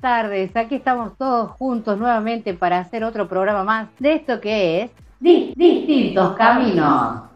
Buenas tardes. Aquí estamos todos juntos nuevamente para hacer otro programa más de esto que es Di- Distintos Caminos.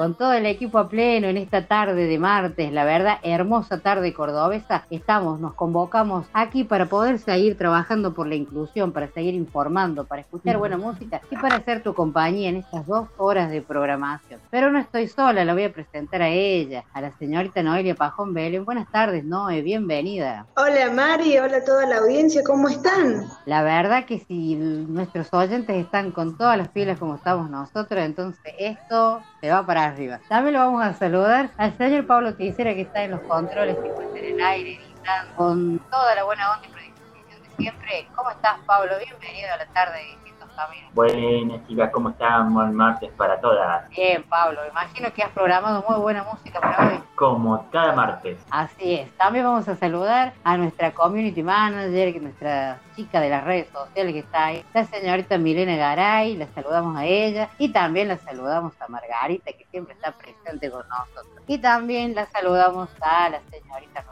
Con todo el equipo a pleno en esta tarde de martes, la verdad, hermosa tarde cordobesa, estamos, nos convocamos aquí para poder seguir trabajando por la inclusión, para seguir informando, para escuchar buena música y para hacer tu compañía en estas dos horas de programación. Pero no estoy sola, la voy a presentar a ella, a la señorita Noelia Pajón Belén. Buenas tardes, Noe, bienvenida. Hola Mari, hola a toda la audiencia, ¿cómo están? La verdad que si nuestros oyentes están con todas las pilas como estamos nosotros, entonces esto se va para arriba. También lo vamos a saludar al señor Pablo Ticera que está en los controles, que está en el aire, con toda la buena onda y predisposición de siempre. ¿Cómo estás, Pablo? Bienvenido a la tarde Buenas chicas, ¿cómo están? Buen martes para todas. Bien, Pablo, imagino que has programado muy buena música para hoy. Como cada martes. Así es. También vamos a saludar a nuestra community manager, nuestra chica de las redes sociales que está ahí, la señorita Milena Garay, la saludamos a ella y también la saludamos a Margarita, que siempre está presente con nosotros. Y también la saludamos a la señorita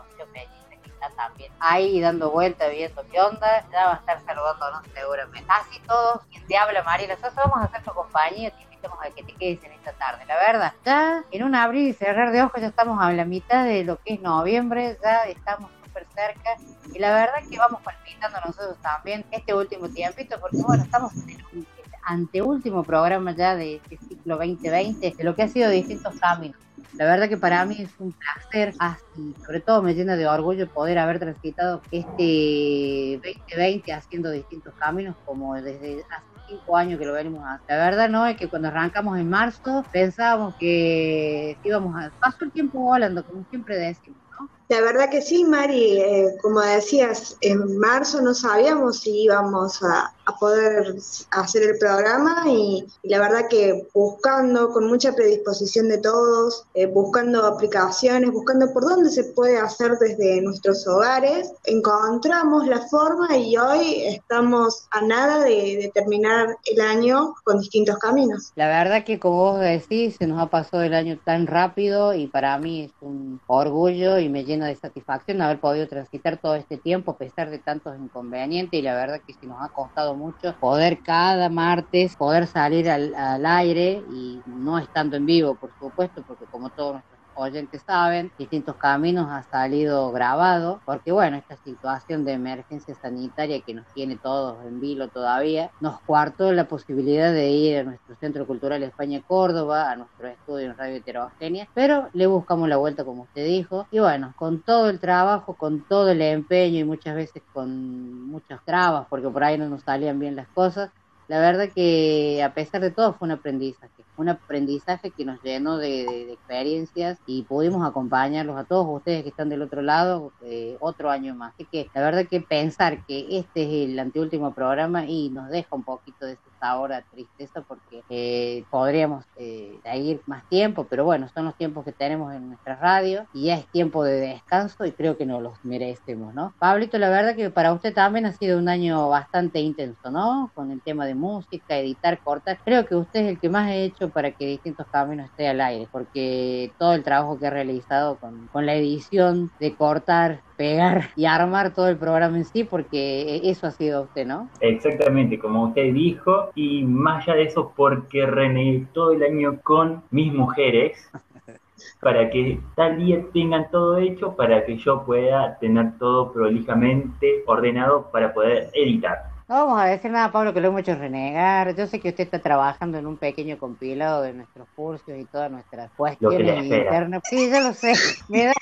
también ahí dando vuelta, viendo qué onda, ya va a estar saludándonos seguramente. Así todos, quien te habla María Sosa, vamos a hacer tu compañía, te invitamos a que te quedes en esta tarde. La verdad, ya en un abrir y cerrar de ojos ya estamos a la mitad de lo que es noviembre, ya estamos súper cerca y la verdad que vamos palpitando nosotros también este último tiempito porque bueno, estamos en el anteúltimo programa ya de este ciclo 2020 de lo que ha sido distintos caminos. La verdad que para mí es un placer, así, sobre todo me llena de orgullo poder haber transitado este 2020 haciendo distintos caminos como desde hace cinco años que lo venimos haciendo. La verdad no es que cuando arrancamos en marzo pensábamos que íbamos a... Pasó el tiempo volando, como siempre decimos. La verdad que sí, Mari, eh, como decías, en marzo no sabíamos si íbamos a, poder hacer el programa y, y la verdad que buscando con mucha predisposición de todos, eh, buscando aplicaciones, buscando por dónde se puede hacer desde nuestros hogares, encontramos la forma y hoy estamos a nada de, de terminar el año con distintos caminos. La verdad que como vos decís, se nos ha pasado el año tan rápido y para mí es un orgullo y me llena de satisfacción haber podido transitar todo este tiempo a pesar de tantos inconvenientes. Y la verdad que sí nos ha costado mucho poder cada martes poder salir al, al aire y no estando en vivo, por supuesto, porque como todos nuestros oyentes saben, distintos caminos ha salido grabado, porque bueno, esta situación de emergencia sanitaria que nos tiene todos en vilo todavía, nos cuartó la posibilidad de ir a nuestro Centro Cultural España Córdoba, a nuestro estudio en Radio Heterogénea, pero le buscamos la vuelta como usted dijo, y bueno, con todo el trabajo, con todo el empeño y muchas veces con muchas trabas, porque por ahí no nos salían bien las cosas, la verdad que a pesar de todo fue un aprendizaje, un aprendizaje que nos llenó de, de- de experiencias y pudimos acompañarlos a todos ustedes que están del otro lado eh, otro año más. Así que la verdad que pensar que este es el anteúltimo programa y nos deja un poquito de ese sabor a tristeza porque eh, podríamos eh, más tiempo, pero bueno, son los tiempos que tenemos en nuestra radio y ya es tiempo de descanso y creo que nos los merecemos, ¿no? Pablito, la verdad que para usted también ha sido un año bastante intenso, ¿no? Con el tema de música, editar, cortar. Creo que usted es el que más ha hecho para que Distintos Caminos esté al aire, porque todo el trabajo que ha realizado con, con la edición de cortar, pegar y armar todo el programa en sí, porque eso ha sido usted, ¿no? Exactamente, como usted dijo, y más allá de eso, porque renegué todo el año con mis mujeres para que tal día tengan todo hecho, para que yo pueda tener todo prolijamente ordenado para poder editar. No vamos a decir nada, Pablo, que lo hemos hecho renegar. Yo sé que usted está trabajando en un pequeño compilado de nuestros cursos y todas nuestras cuestiones internas. Sí, yo lo sé. Me da,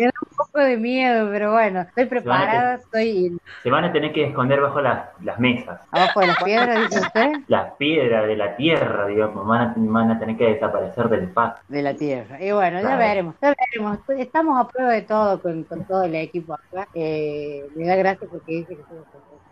me da un poco de miedo, pero bueno, estoy preparada, estoy Se van a tener que esconder bajo las, las mesas. abajo de las piedras, dice usted, Las piedras de la tierra, digamos, van a, van a tener que desaparecer del espacio. de la tierra. Y bueno, ya veremos, ya veremos. Estamos a prueba de todo con, con todo el equipo acá. Eh, me da gracia porque dice que somos.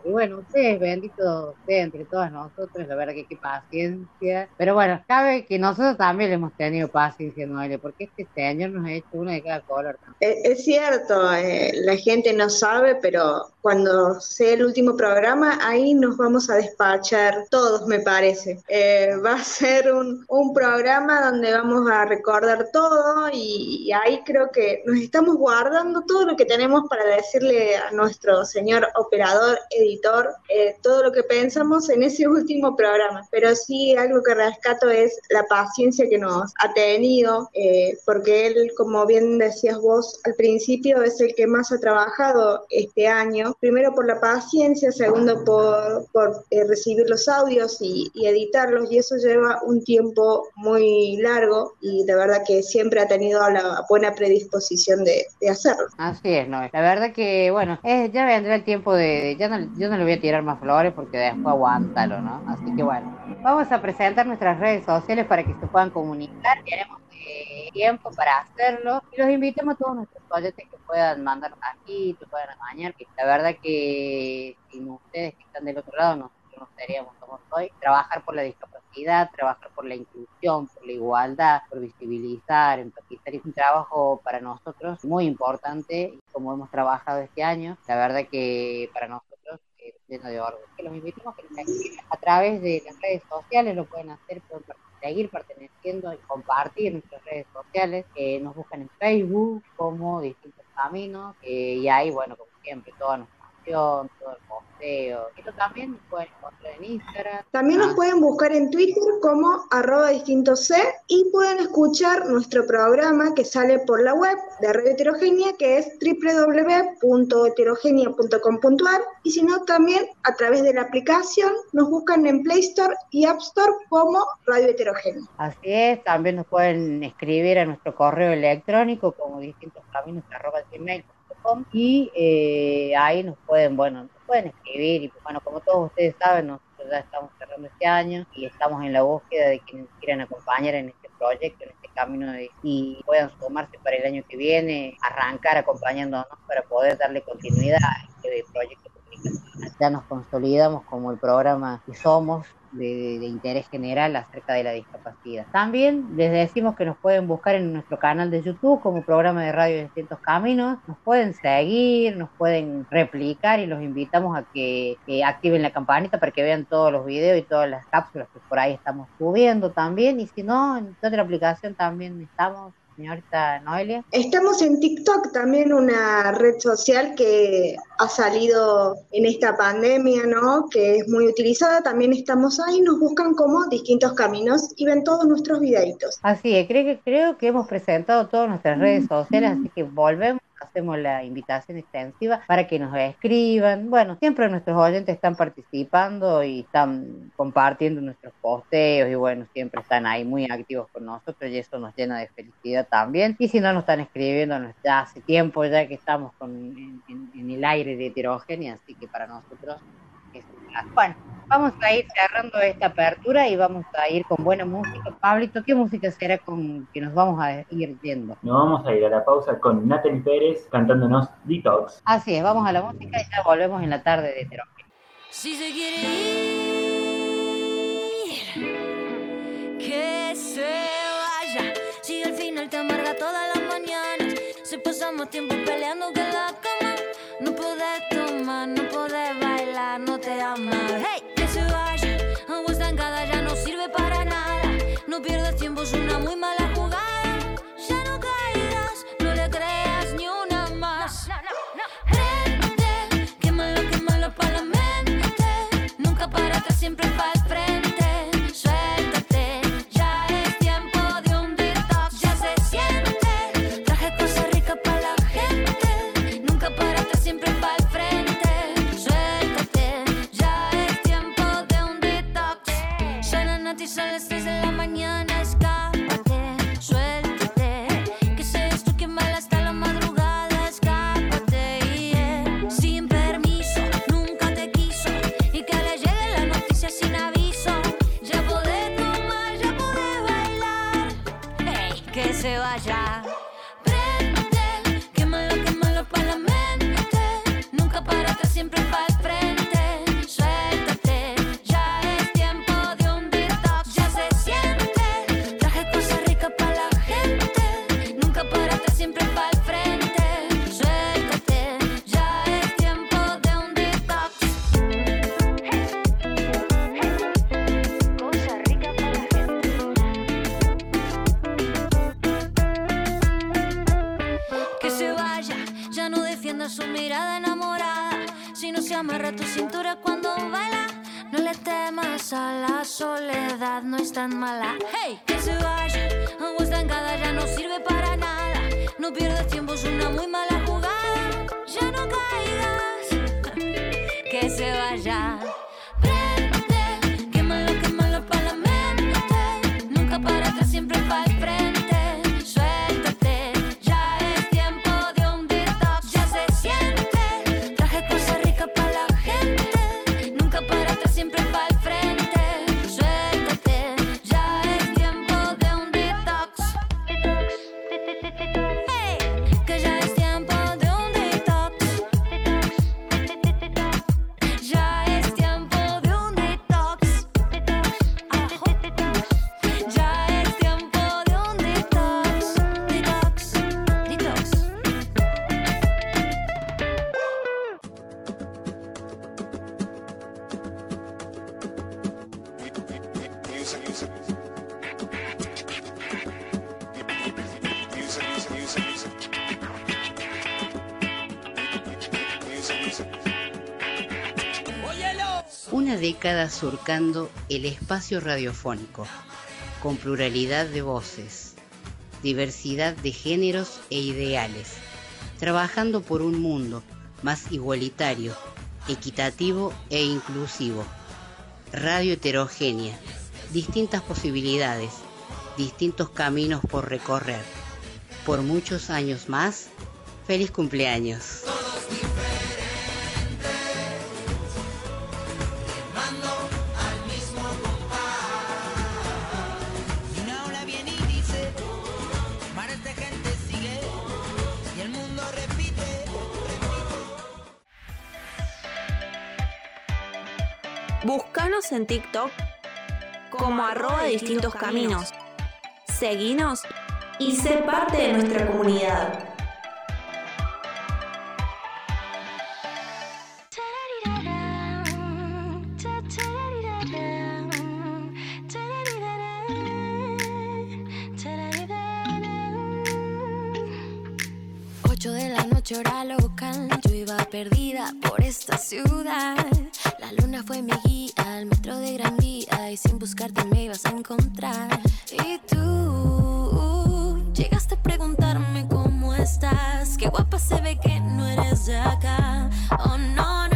Y bueno, ustedes, bendito sea entre todas nosotros, la verdad que qué paciencia. Pero bueno, cabe que nosotros también le hemos tenido paciencia, Noelia, porque este señor nos ha hecho uno de cada color. Eh, Es cierto, eh, la gente no sabe, pero cuando sea el último programa, ahí nos vamos a despachar todos, me parece. Eh, va a ser un, un programa donde vamos a recordar todo y ahí creo que nos estamos guardando todo lo que tenemos para decirle a nuestro señor operador, editor, eh, todo lo que pensamos en ese último programa. Pero sí, algo que rescato es la paciencia que nos ha tenido, eh, porque él, como bien decías vos al principio, es el que más ha trabajado este año. Primero por la paciencia, segundo por, por eh, recibir los audios y, y editarlos, y eso lleva un tiempo muy largo y de verdad que siempre ha tenido la buena predisposición de, de hacerlo. Así es, Noel. La verdad que, bueno, eh, ya vendrá el tiempo de... Ya no, yo no le voy a tirar más flores porque después aguántalo, ¿no? Así que bueno, vamos a presentar nuestras redes sociales para que se puedan comunicar. Tenemos eh, tiempo para hacerlo y los invitamos a todos nuestros oyentes que puedan mandar mensajitos, puedan amañar, que la verdad que sin ustedes que están del otro lado no seríamos como hoy. Trabajar por la discapacidad, trabajar por la inclusión, por la igualdad, por visibilizar, empatizar, es un trabajo para nosotros muy importante como hemos trabajado este año, la verdad que para nosotros es lleno de orgullo. Que los invitamos a que a través de las redes sociales, lo pueden hacer, pueden seguir perteneciendo y compartir nuestras redes sociales. Eh, nos buscan en Facebook como Distintos Caminos eh, y ahí, bueno, como siempre, toda nuestra todo el posteo. Esto también nos pueden encontrar en Instagram. También nos Ah, pueden buscar en Twitter como arroba distinto C y pueden escuchar nuestro programa que sale por la web de Radio Heterogénea que es www.heterogenia.com.ar y si no también a través de la aplicación nos buscan en Play Store y App Store como Radio Heterogénea. Así es, también nos pueden escribir a nuestro correo electrónico como distintos caminos arroba y eh, ahí nos pueden, bueno, nos pueden escribir y bueno, como todos ustedes saben, nosotros ya estamos cerrando este año y estamos en la búsqueda de quienes quieran acompañar en este proyecto, en este camino y puedan sumarse para el año que viene, arrancar acompañándonos para poder darle continuidad a este proyecto comunicacional. Ya nos consolidamos como el programa que somos de, de- de interés general acerca de la discapacidad. También les decimos que nos pueden buscar en nuestro canal de YouTube como programa de radio Distintos Caminos, nos pueden seguir, nos pueden replicar y los invitamos a que activen la campanita para que vean todos los videos y todas las cápsulas que por ahí estamos subiendo también y si no, en otra aplicación también estamos, señorita Noelia. Estamos en TikTok, también una red social que ha salido en esta pandemia, ¿no? Que es muy utilizada. También estamos ahí, nos buscan como distintos caminos y ven todos nuestros videitos. Así es, creo que, creo que hemos presentado todas nuestras redes sociales, así que volvemos, hacemos la invitación extensiva para que nos escriban. Bueno, siempre nuestros oyentes están participando y están compartiendo nuestros posteos y bueno, siempre están ahí muy activos con nosotros y eso nos llena de felicidad también. Y si no nos están escribiendo, nos- ya hace tiempo ya que estamos con, en, el aire de heterogénea, así que para nosotros Bueno, Vamos a ir cerrando esta apertura y vamos a ir con buena música. Pablito, ¿qué música será con que nos vamos a ir yendo? Nos vamos a ir a la pausa con Natalie Pérez cantándonos Detox. Así es, vamos a la música y ya volvemos en la tarde de Heterogéneo. Si se quiere ir, que se vaya. Si al final te amarga todas las mañanas, si pasamos tiempo peleando que la cama, no podés tomar, no podés no te amas. Hey, que se vaya, agua estancada ya no sirve para nada. No pierdas tiempo, es una muy mala jugada. Ya no caigas, no le creas ni una más. Prende, quémalo, quémalo pa' la mente. Nunca para atrás, siempre para el frente. Una década surcando el espacio radiofónico, con pluralidad de voces, diversidad de géneros e ideales, trabajando por un mundo más igualitario, equitativo e inclusivo. Radio heterogénea, distintas posibilidades, distintos caminos por recorrer. Por muchos años más, feliz cumpleaños. En TikTok como arroba distintos caminos. Seguinos y sé parte de nuestra comunidad. Ocho de la noche hora local, yo iba perdida por esta ciudad. La luna fue mi guía, el metro de gran vía y sin buscarte me ibas a encontrar. Y tú llegaste a preguntarme cómo estás, qué guapa se ve que no eres de acá. Oh no no.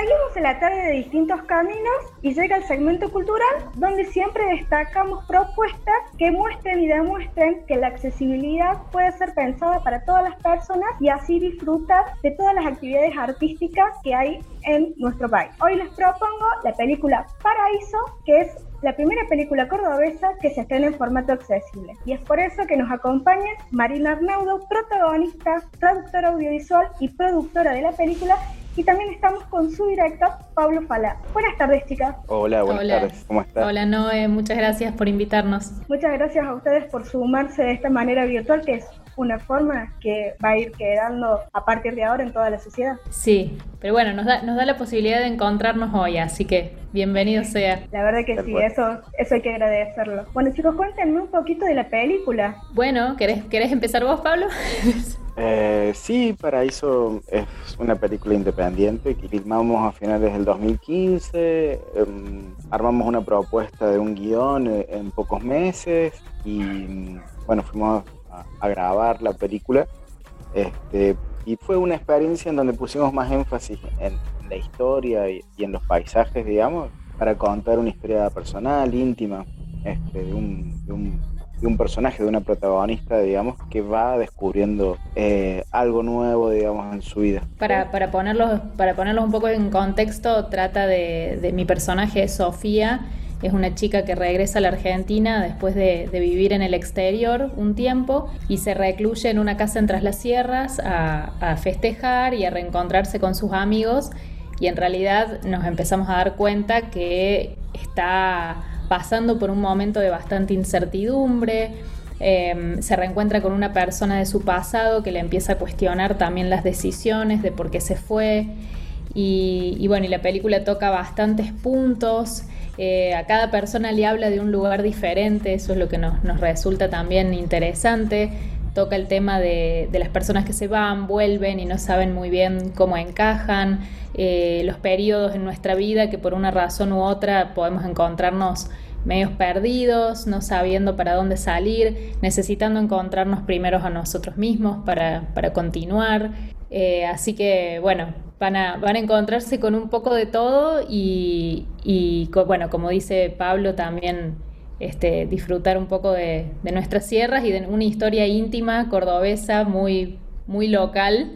Seguimos en la tarde de distintos caminos y llega el segmento cultural donde siempre destacamos propuestas que muestren y demuestren que la accesibilidad puede ser pensada para todas las personas y así disfrutar de todas las actividades artísticas que hay en nuestro país. Hoy les propongo la película Paraíso, que es la primera película cordobesa que se estrena en formato accesible. Y es por eso que nos acompaña Marina Arnaudo, protagonista, traductora audiovisual y productora de la película. Y también estamos con su director, Pablo Falá. Buenas tardes, chicas. Hola, buenas Hola. tardes. ¿Cómo estás? Hola Noé, muchas gracias por invitarnos. Muchas gracias a ustedes por sumarse de esta manera virtual, que es una forma que va a ir quedando a partir de ahora en toda la sociedad. Sí, pero bueno, nos da, nos da la posibilidad de encontrarnos hoy, así que bienvenido sea. La verdad que sí, eso, eso hay que agradecerlo. Bueno, chicos, cuéntenme un poquito de la película. Bueno, ¿querés, querés empezar vos, Pablo? Eh, sí, Paraíso es una película independiente que filmamos a finales del 2015. em, armamos una propuesta de un guion eh, en pocos meses y mm, bueno, fuimos a, a grabar la película. Este, y fue una experiencia en donde pusimos más énfasis en, la historia y, y en los paisajes, digamos. para contar una historia personal, íntima, este, de, un, de, un, de un personaje, de una protagonista, digamos, que va descubriendo eh, algo nuevo, digamos, en su vida. Para, para, ponerlos, para ponerlos un poco en contexto, trata de, mi personaje, Sofía, es una chica que regresa a la Argentina después de, vivir en el exterior un tiempo y se recluye en una casa en Tras las Sierras a, festejar y a reencontrarse con sus amigos. Y en realidad nos empezamos a dar cuenta que está pasando por un momento de bastante incertidumbre. Eh, se reencuentra con una persona de su pasado que le empieza a cuestionar también las decisiones de por qué se fue. Y, bueno, y la película toca bastantes puntos. Eh, a cada persona le habla de un lugar diferente, eso es lo que nos, nos resulta también interesante. Toca el tema de, de, las personas que se van, vuelven y no saben muy bien cómo encajan, eh, los periodos en nuestra vida que por una razón u otra podemos encontrarnos medios perdidos, no sabiendo para dónde salir, necesitando encontrarnos primeros a nosotros mismos para, para continuar. Eh, así que bueno, van a, van a encontrarse con un poco de todo y, y bueno, como dice Pablo, también este, disfrutar un poco de, nuestras sierras y de una historia íntima, cordobesa, muy, muy local.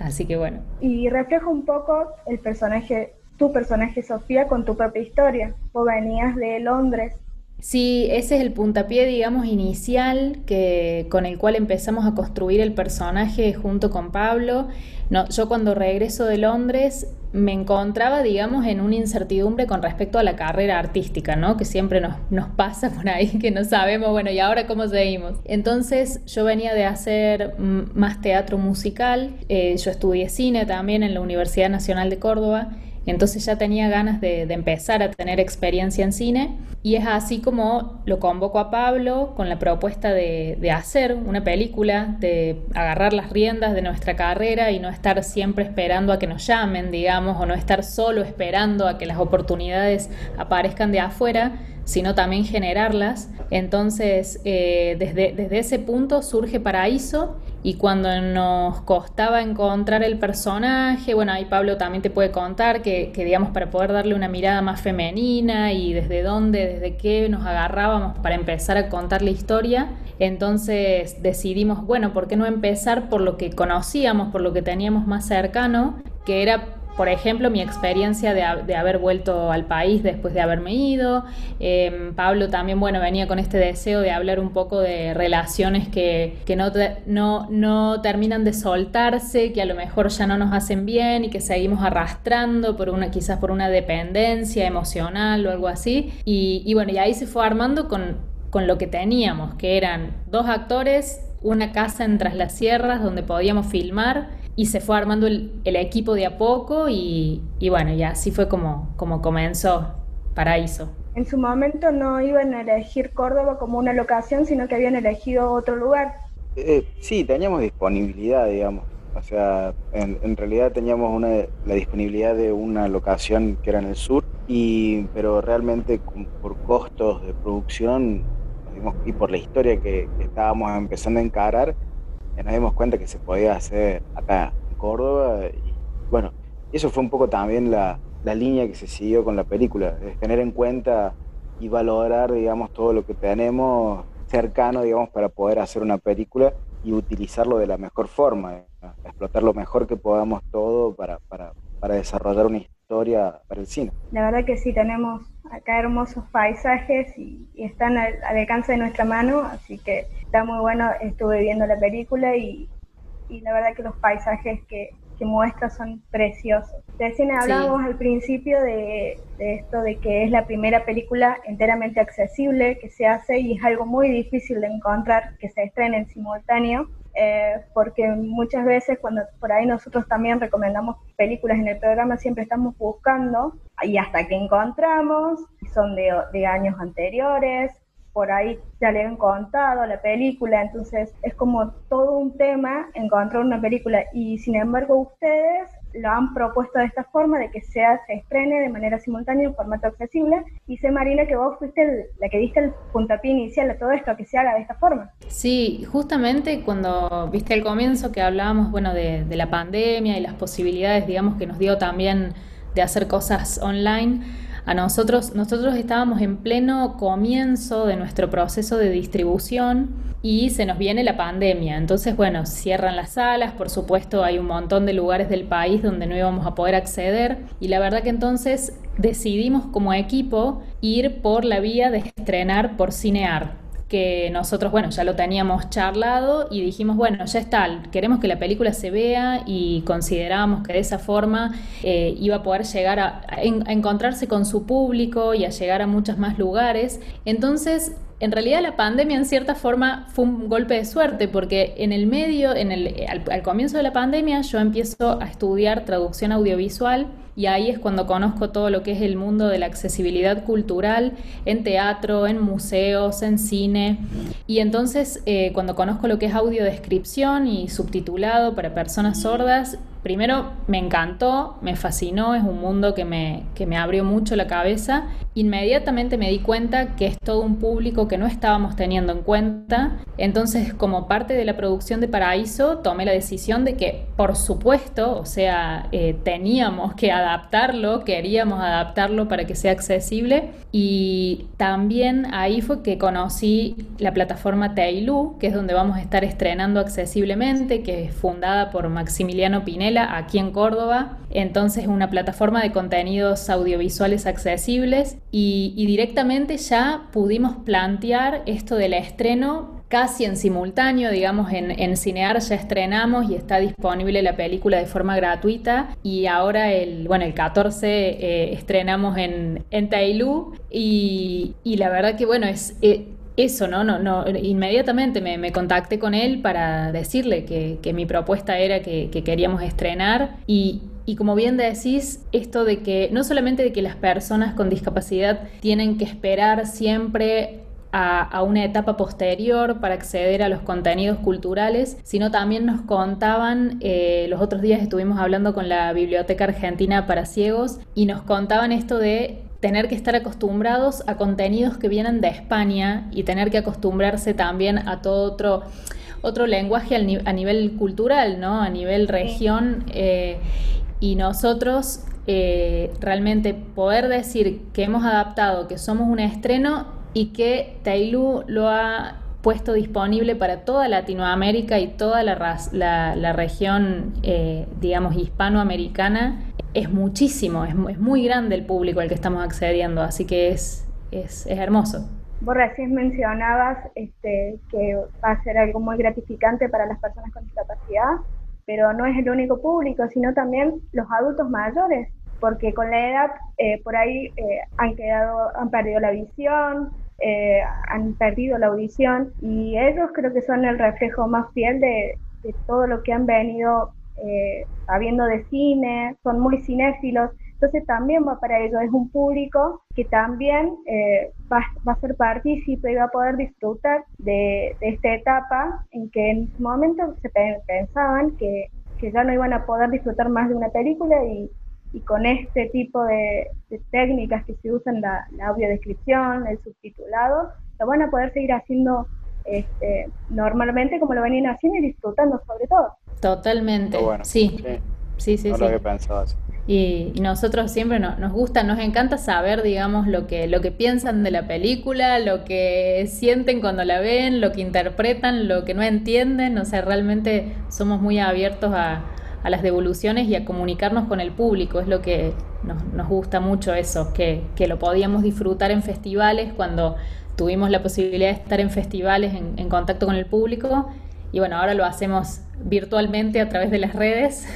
Así que bueno. Y refleja un poco el personaje, tu personaje Sofía, con tu propia historia. Vos venías de Londres Sí, ese es el puntapié, digamos, inicial que, con el cual empezamos a construir el personaje junto con Pablo. No, yo cuando regreso de Londres me encontraba, digamos, en una incertidumbre con respecto a la carrera artística, ¿no? Que siempre nos, pasa por ahí, que no sabemos, bueno, ¿y ahora cómo seguimos? Entonces yo venía de hacer más teatro musical, eh, yo estudié cine también en la Universidad Nacional de Córdoba entonces ya tenía ganas de, empezar a tener experiencia en cine y es así como lo convoco a Pablo con la propuesta de, de, hacer una película, de agarrar las riendas de nuestra carrera y no estar siempre esperando a que nos llamen, digamos, o no estar solo esperando a que las oportunidades aparezcan de afuera, sino también generarlas. Entonces, eh, desde, desde ese punto surge Paraíso y cuando nos costaba encontrar el personaje, bueno, ahí Pablo también te puede contar que, digamos, para poder darle una mirada más femenina y desde dónde, desde qué nos agarrábamos para empezar a contar la historia, entonces decidimos, bueno, ¿por qué no empezar por lo que conocíamos, por lo que teníamos más cercano, que era por ejemplo, mi experiencia de, de, haber vuelto al país después de haberme ido. Eh, Pablo también, bueno, venía con este deseo de hablar un poco de relaciones que, que no, no, no, terminan de soltarse, que a lo mejor ya no nos hacen bien y que seguimos arrastrando por una, quizás por una dependencia emocional o algo así. Y, y bueno, y ahí se fue armando con, con lo que teníamos, que eran dos actores, una casa en Tras las Sierras donde podíamos filmar y se fue armando el, el equipo de a poco y, y, bueno, y así fue como, como comenzó Paraíso. En su momento no iban a elegir Córdoba como una locación, sino que habían elegido otro lugar. Eh, sí, teníamos disponibilidad, digamos. O sea, en, en realidad teníamos una, la disponibilidad de una locación que era en el sur, y, pero realmente por costos de producción y por la historia que, que estábamos empezando a encarar, nos dimos cuenta que se podía hacer acá en Córdoba y bueno, eso fue un poco también la, la línea que se siguió con la película, es tener en cuenta y valorar, digamos, todo lo que tenemos cercano, digamos, para poder hacer una película y utilizarlo de la mejor forma, explotar lo mejor que podamos todo para, para, para desarrollar una historia para el cine. La verdad que sí, tenemos acá hermosos paisajes y, y están al, al, alcance de nuestra mano, así que está muy bueno, estuve viendo la película y, y la verdad que los paisajes que, que muestra son preciosos. Recién hablábamos sí. al principio de, de, esto de que es la primera película enteramente accesible que se hace y es algo muy difícil de encontrar que se estrene en simultáneo. Eh, porque muchas veces cuando por ahí nosotros también recomendamos películas en el programa siempre estamos buscando y hasta que encontramos son de, de años anteriores por ahí ya le han contado la película, entonces es como todo un tema encontrar una película. Y sin embargo ustedes lo han propuesto de esta forma, de que sea, se estrene de manera simultánea en formato accesible y sé Marina que vos fuiste la que diste el puntapié inicial a todo esto, que se haga de esta forma. Sí, justamente cuando viste al comienzo que hablábamos bueno, de, de la pandemia y las posibilidades digamos que nos dio también de hacer cosas online, a nosotros, nosotros estábamos en pleno comienzo de nuestro proceso de distribución y se nos viene la pandemia. Entonces, bueno, cierran las salas, por supuesto hay un montón de lugares del país donde no íbamos a poder acceder y la verdad que entonces decidimos como equipo ir por la vía de estrenar por Cinear que nosotros, bueno, ya lo teníamos charlado y dijimos, bueno, ya está, queremos que la película se vea y considerábamos que de esa forma eh, iba a poder llegar a, a encontrarse con su público y a llegar a muchos más lugares. Entonces, en realidad la pandemia en cierta forma fue un golpe de suerte porque en el medio, en el, al, comienzo de la pandemia yo empiezo a estudiar traducción audiovisual y ahí es cuando conozco todo lo que es el mundo de la accesibilidad cultural en teatro, en museos, en cine. Y entonces eh, cuando conozco lo que es audiodescripción y subtitulado para personas sordas, primero me encantó, me fascinó, es un mundo que me, que me abrió mucho la cabeza. Inmediatamente me di cuenta que es todo un público que no estábamos teniendo en cuenta. Entonces, como parte de la producción de Paraíso, tomé la decisión de que, por supuesto, o sea, eh, teníamos que adaptarlo, queríamos adaptarlo para que sea accesible. Y también ahí fue que conocí la plataforma Teilu, que es donde vamos a estar estrenando accesiblemente, que es fundada por Maximiliano Aquí en Córdoba. Entonces es una plataforma de contenidos audiovisuales accesibles y, directamente ya pudimos plantear esto del estreno casi en simultáneo, digamos, en, Cinear ya estrenamos y está disponible la película de forma gratuita y ahora el, bueno, el 14 eh, estrenamos en, en Tailú y, la verdad que, bueno, es... Eh, eso, ¿no? no, no inmediatamente me, contacté con él para decirle que, mi propuesta era que, queríamos estrenar y, como bien decís, esto de que no solamente de que las personas con discapacidad tienen que esperar siempre a, una etapa posterior para acceder a los contenidos culturales, sino también nos contaban, eh, los otros días estuvimos hablando con la Biblioteca Argentina para Ciegos y nos contaban esto de tener que estar acostumbrados a contenidos que vienen de España y tener que acostumbrarse también a todo otro, otro lenguaje a nivel cultural, ¿no? A nivel región. Eh, y nosotros eh, realmente poder decir que hemos adaptado, que somos un estreno y que Tailu lo ha puesto disponible para toda Latinoamérica y toda la, la, región, eh, digamos, hispanoamericana es muchísimo, es, muy grande el público al que estamos accediendo, así que es, es, hermoso. Vos recién mencionabas este, que va a ser algo muy gratificante para las personas con discapacidad, pero no es el único público, sino también los adultos mayores, porque con la edad eh, por ahí eh, han quedado, han perdido la visión, eh, han perdido la audición y ellos creo que son el reflejo más fiel de, de todo lo que han venido eh, de cine, son muy cinéfilos, entonces también va para ellos, es un público que también eh, va, a ser partícipe y va a poder disfrutar de, esta etapa en que en su momento se pensaban que, ya no iban a poder disfrutar más de una película y, con este tipo de, técnicas que se usan, la, la audiodescripción, el subtitulado, lo van a poder seguir haciendo este, normalmente como lo venían haciendo y disfrutando sobre todo. Totalmente, sí. Sí, sí, sí. Y, nosotros siempre nos gusta, nos encanta saber, digamos, lo que, lo que piensan de la película, lo que sienten cuando la ven, lo que interpretan, lo que no entienden. O sea, realmente somos muy abiertos a, a las devoluciones y a comunicarnos con el público. Es lo que nos, nos gusta mucho eso, que, que, lo podíamos disfrutar en festivales cuando tuvimos la posibilidad de estar en festivales en, en contacto con el público y bueno, ahora lo hacemos virtualmente a través de las redes.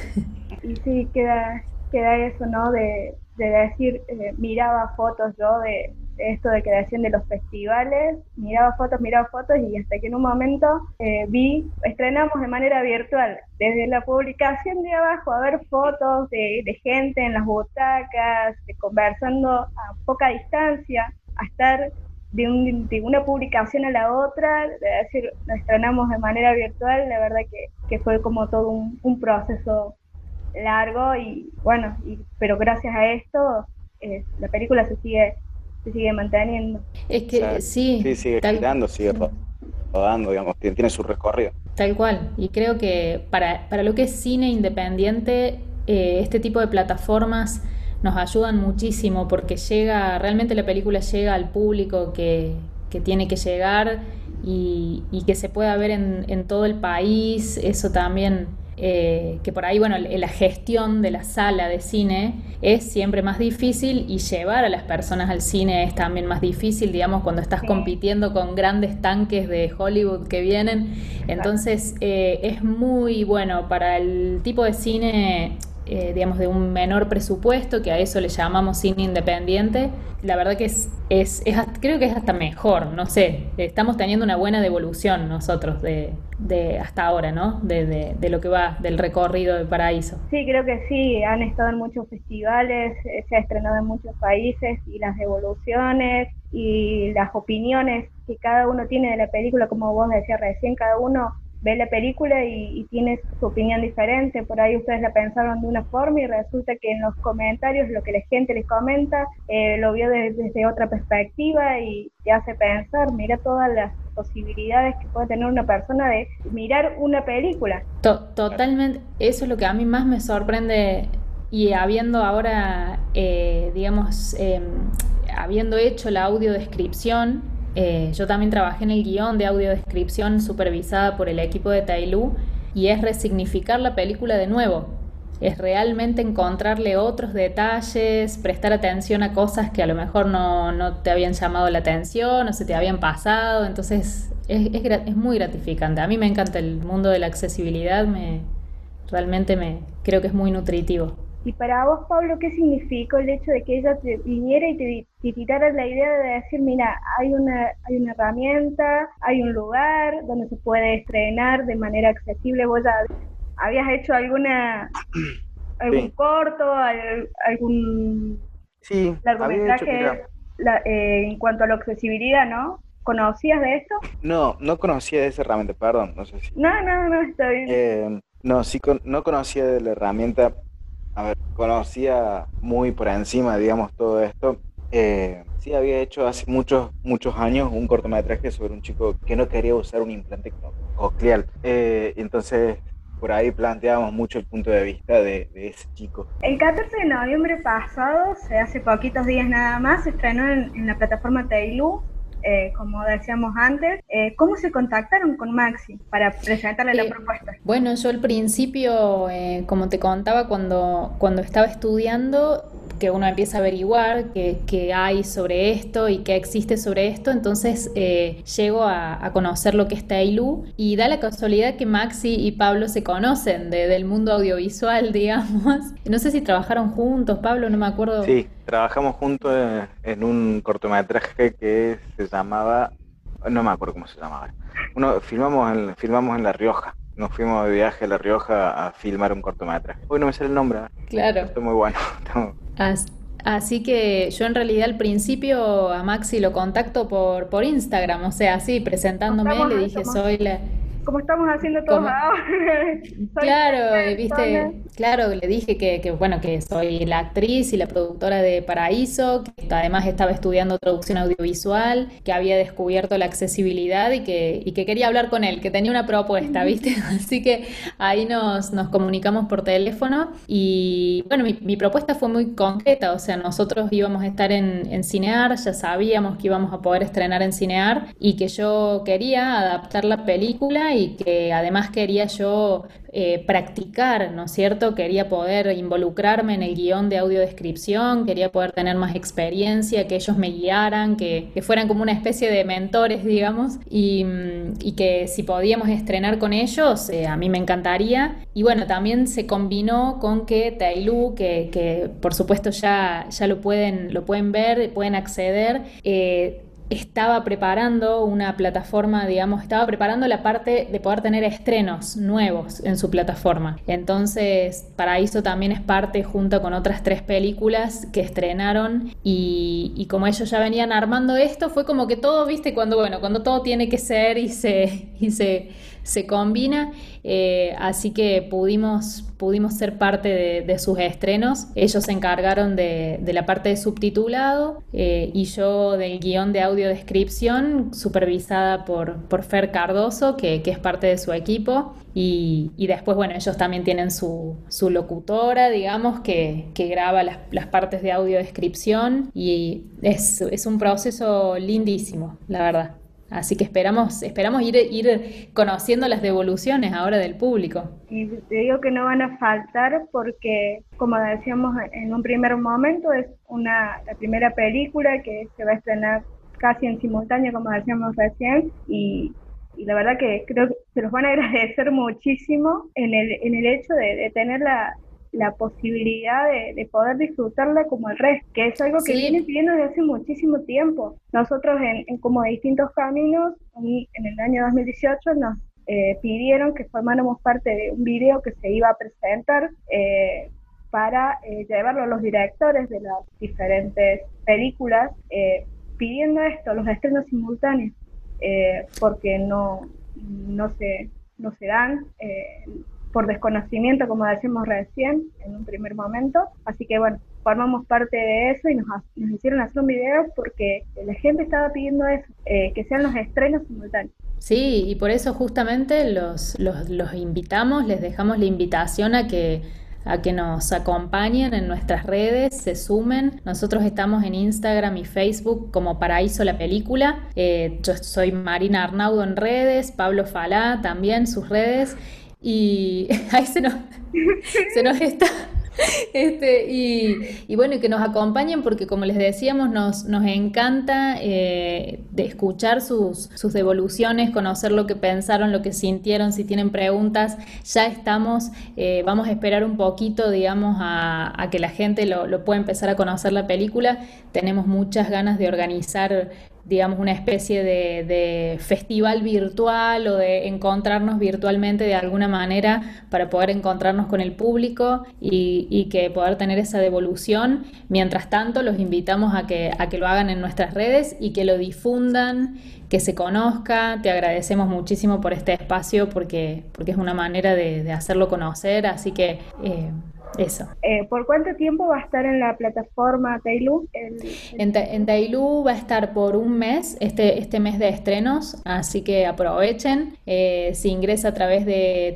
Y sí, queda, queda eso, ¿no? De, decir, eh, miraba fotos yo de, esto de que decían de los festivales, miraba fotos, miraba fotos y hasta que en un momento eh, vi, estrenamos de manera virtual, desde la publicación de abajo a ver fotos de, de gente en las butacas, de conversando a poca distancia, a estar de, una publicación a la otra, de decir, nos estrenamos de manera virtual, la verdad que, fue como todo un, proceso largo y bueno, y, pero gracias a esto eh, la película se sigue se sigue manteniendo. Es que sí, sí sigue girando, sigue rodando, digamos, tiene su recorrido. Tal cual, y creo que para, para lo que es cine independiente, eh, este tipo de plataformas nos ayudan muchísimo porque llega, realmente la película llega al público que, que tiene que llegar y, y que se pueda ver en, en todo el país, eso también eh, que por ahí, bueno, la gestión de la sala de cine es siempre más difícil y llevar a las personas al cine es también más difícil, digamos, cuando estás compitiendo con grandes tanques de Hollywood que vienen. Entonces, eh, es muy bueno para el tipo de cine eh, digamos, de un menor presupuesto, que a eso le llamamos cine independiente, la verdad que es, es, es creo que es hasta mejor, no sé, estamos teniendo una buena devolución nosotros de, de hasta ahora, ¿no? De, de, de, lo que va del recorrido de Paraíso. Sí, creo que sí, han estado en muchos festivales, eh, se ha estrenado en muchos países y las devoluciones y las opiniones que cada uno tiene de la película, como vos decías recién, cada uno ve la película y, y, tiene su opinión diferente. Por ahí ustedes la pensaron de una forma y resulta que en los comentarios lo que la gente les comenta eh, lo vio desde, otra perspectiva y te hace pensar, mira todas las posibilidades que puede tener una persona de mirar una película. To totalmente, eso es lo que a mí más me sorprende y habiendo ahora, eh, digamos, eh, habiendo hecho la audiodescripción, eh, yo también trabajé en el guion de audiodescripción supervisada por el equipo de Tailú y es resignificar la película de nuevo. Es realmente encontrarle otros detalles, prestar atención a cosas que a lo mejor no, no te habían llamado la atención o se te habían pasado. Entonces es, es, es, muy gratificante. A mí me encanta el mundo de la accesibilidad, me, realmente me, creo que es muy nutritivo. Y para vos, Pablo, ¿qué significó el hecho de que ella te viniera y te, te la idea de decir, mira, hay una, hay una herramienta, hay un lugar donde se puede estrenar de manera accesible? ¿Vos ya habías hecho alguna algún sí. corto, algún sí, largometraje la, eh, en cuanto a la accesibilidad, ¿no? ¿Conocías de esto? No, no conocía de esa herramienta, perdón, no sé si. No, no, no, está bien. Eh, no, sí, con, no conocía de la herramienta a ver, conocía muy por encima, digamos, todo esto. Eh, sí, había hecho hace muchos, muchos años un cortometraje sobre un chico que no quería usar un implante coclear. Eh, entonces, por ahí planteábamos mucho el punto de vista de, ese chico. El 14 de noviembre pasado, hace poquitos días nada más, se estrenó en, en la plataforma Teilu eh, como decíamos antes. Eh, ¿Cómo se contactaron con Maxi para presentarle la propuesta? Bueno, yo al principio, eh, como te contaba, cuando, cuando estaba estudiando, que uno empieza a averiguar qué, qué, hay sobre esto y qué existe sobre esto, entonces eh, llego a, conocer lo que es Tailú y da la casualidad que Maxi y Pablo se conocen de, del mundo audiovisual, digamos. No sé si trabajaron juntos, Pablo, no me acuerdo. Sí, trabajamos juntos en un cortometraje que se llamaba, no me acuerdo cómo se llamaba. Uno, filmamos en, filmamos en La Rioja nos fuimos de viaje a La Rioja a filmar un cortometraje. Hoy no me sale el nombre. Claro. Está muy bueno. As así que yo en realidad al principio a Maxi lo contacto por, por Instagram, o sea, así presentándome, le dije, soy la como estamos haciendo todos ahora. claro, viste, claro, le dije que, que, bueno, que soy la actriz y la productora de Paraíso, que además estaba estudiando traducción audiovisual, que había descubierto la accesibilidad y que, y que quería hablar con él, que tenía una propuesta, viste. Así que ahí nos, nos comunicamos por teléfono y bueno, mi, mi, propuesta fue muy concreta, o sea, nosotros íbamos a estar en, en Cinear, ya sabíamos que íbamos a poder estrenar en Cinear y que yo quería adaptar la película y que además quería yo eh, practicar, ¿no es cierto? Quería poder involucrarme en el guion de audiodescripción, quería poder tener más experiencia, que ellos me guiaran, que, que fueran como una especie de mentores, digamos, y, y que si podíamos estrenar con ellos, eh, a mí me encantaría. Y bueno, también se combinó con que Tailú, que, que por supuesto ya, ya lo, pueden, lo pueden ver, pueden acceder, eh, estaba preparando una plataforma, digamos, estaba preparando la parte de poder tener estrenos nuevos en su plataforma. Entonces, Paraíso también es parte junto con otras tres películas que estrenaron y, y, como ellos ya venían armando esto, fue como que todo, viste, cuando, bueno, cuando todo tiene que ser y se, y se se combina, eh, así que pudimos, pudimos ser parte de, sus estrenos. Ellos se encargaron de, la parte de subtitulado eh, y yo del guion de audiodescripción, supervisada por, por Fer Cardoso, que, es parte de su equipo. Y, después, bueno, ellos también tienen su, locutora, digamos, que, graba las, las, partes de audiodescripción y es, es un proceso lindísimo, la verdad. Así que esperamos, esperamos ir, ir conociendo las devoluciones ahora del público. Y te digo que no van a faltar porque, como decíamos en un primer momento, es una la primera película que se va a estrenar casi en simultáneo, como decíamos recién, y, la verdad que creo que se los van a agradecer muchísimo en el, en el hecho de, de tener la, la posibilidad de, poder disfrutarla como el resto, que es algo que viene pidiendo desde hace muchísimo tiempo. Nosotros en, como distintos caminos, en el año 2018 nos eh, pidieron que formáramos parte de un video que se iba a presentar eh, para eh, llevarlo a los directores de las diferentes películas, pidiendo esto, los estrenos simultáneos, porque no, no, se, no se dan por desconocimiento, como decimos recién, en un primer momento. Así que bueno, formamos parte de eso y nos, hicieron hacer un video porque la gente estaba pidiendo eso, eh, que sean los estrenos simultáneos. Sí, y por eso justamente los, invitamos, les dejamos la invitación a que a que nos acompañen en nuestras redes, se sumen. Nosotros estamos en Instagram y Facebook como Paraíso la Película. Eh, yo soy Marina Arnaudo en redes, Pablo Falá también sus redes. Y ahí se nos, se nos está. Este, y, bueno, y que nos acompañen porque como les decíamos, nos, nos encanta eh, escuchar sus, sus, devoluciones, conocer lo que pensaron, lo que sintieron, si tienen preguntas, ya estamos, eh, vamos a esperar un poquito, digamos, a, a que la gente lo, lo, pueda empezar a conocer la película. Tenemos muchas ganas de organizar digamos, una especie de, festival virtual o de encontrarnos virtualmente de alguna manera para poder encontrarnos con el público y, que poder tener esa devolución. Mientras tanto, los invitamos a que, a que lo hagan en nuestras redes y que lo difundan, que se conozca. Te agradecemos muchísimo por este espacio porque, porque es una manera de, hacerlo conocer, así que... Eh, eso. Eh, ¿Por cuánto tiempo va a estar en la plataforma Tailu? En, en Tailu va a estar por un mes, este, este mes de estrenos, así que aprovechen. Eh, se ingresa a través de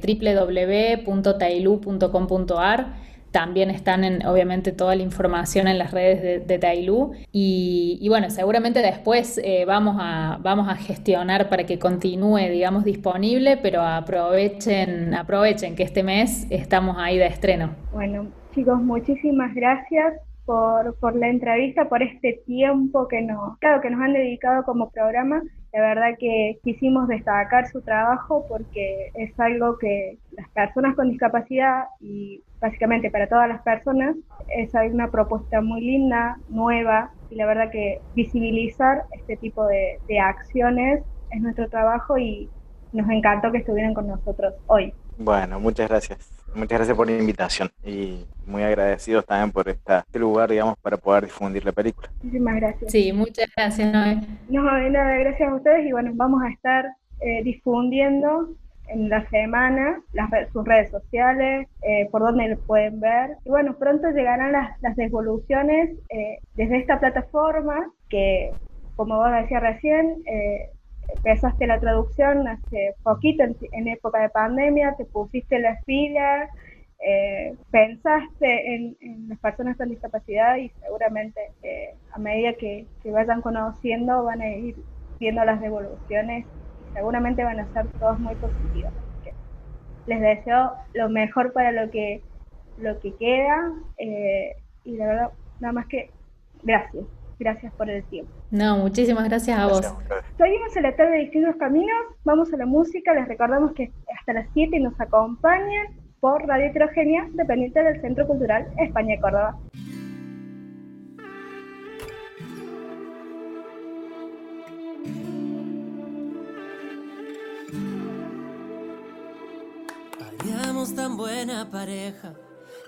www.tailu.com.ar también están en, obviamente, toda la información en las redes de, de. Y, bueno, seguramente después eh, vamos, a, vamos a gestionar para que continúe, digamos, disponible, pero aprovechen, aprovechen que este mes estamos ahí de estreno. Bueno, chicos, muchísimas gracias por, por la entrevista, por este tiempo que nos, claro, que nos han dedicado como programa. La verdad que quisimos destacar su trabajo porque es algo que las personas con discapacidad y básicamente para todas las personas es una propuesta muy linda, nueva y la verdad que visibilizar este tipo de, de acciones es nuestro trabajo y nos encantó que estuvieran con nosotros hoy. Bueno, muchas gracias. Muchas gracias por la invitación y muy agradecidos también por este lugar, digamos, para poder difundir la película. Muchísimas gracias. Sí, muchas gracias, Noé. No, nada, gracias a ustedes y bueno, vamos a estar eh, difundiendo en la semana las sus redes sociales, eh, por donde lo pueden ver. Y bueno, pronto llegarán las, las devoluciones eh, desde esta plataforma que, como vos decías recién, eh, empezaste la traducción hace poquito, en, época de pandemia, te pusiste las pilas, eh, pensaste en, las personas con discapacidad y seguramente eh, a medida que, vayan conociendo van a ir viendo las devoluciones y seguramente van a ser todas muy positivas. les deseo lo mejor para lo que, lo que queda eh, y la verdad, nada más que gracias. Gracias por el tiempo. No, muchísimas gracias a vos. Seguimos en la tarde de distintos caminos, vamos a la música, les recordamos que hasta las 7 nos acompañan por Radio Heterogénea, dependiente del Centro Cultural España Córdoba. Haríamos tan buena pareja,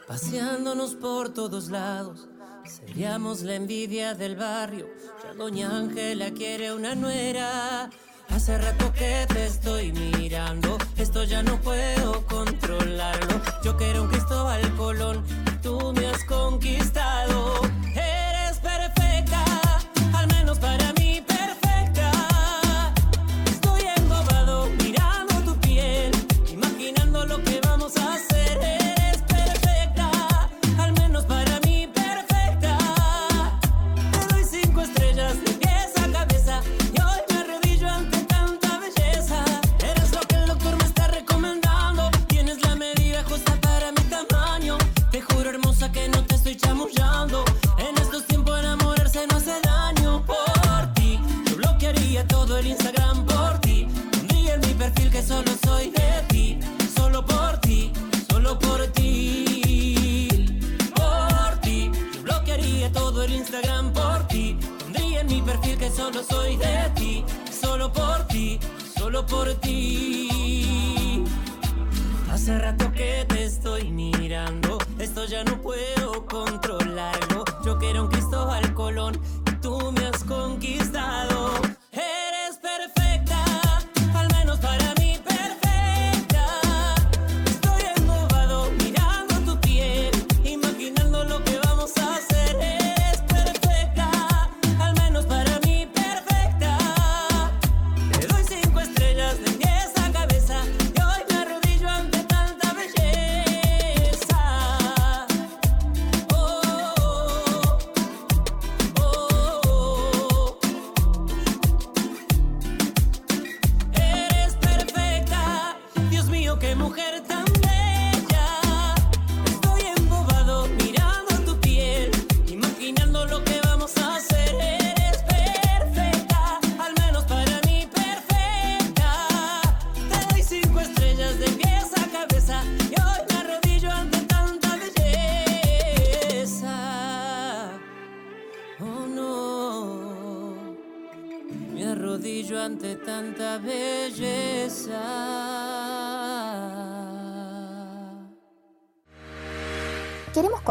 paseándonos por todos lados Seríamos la envidia del barrio. Ya Doña Ángela quiere una nuera. Hace rato que te estoy mirando, esto ya no puedo controlarlo. Yo quiero un Cristóbal Colón, tú me has conquistado. Todo el Instagram por ti. Pondría en mi perfil que solo soy de ti. Solo por ti, solo por ti. Por ti. Yo bloquearía todo el Instagram por ti. Pondría en mi perfil que solo soy de ti. Solo por ti, solo por ti. Hace rato que te estoy mirando, esto ya no puedo controlarlo. Yo quiero un Cristóbal Colón, y tú me has conquistado.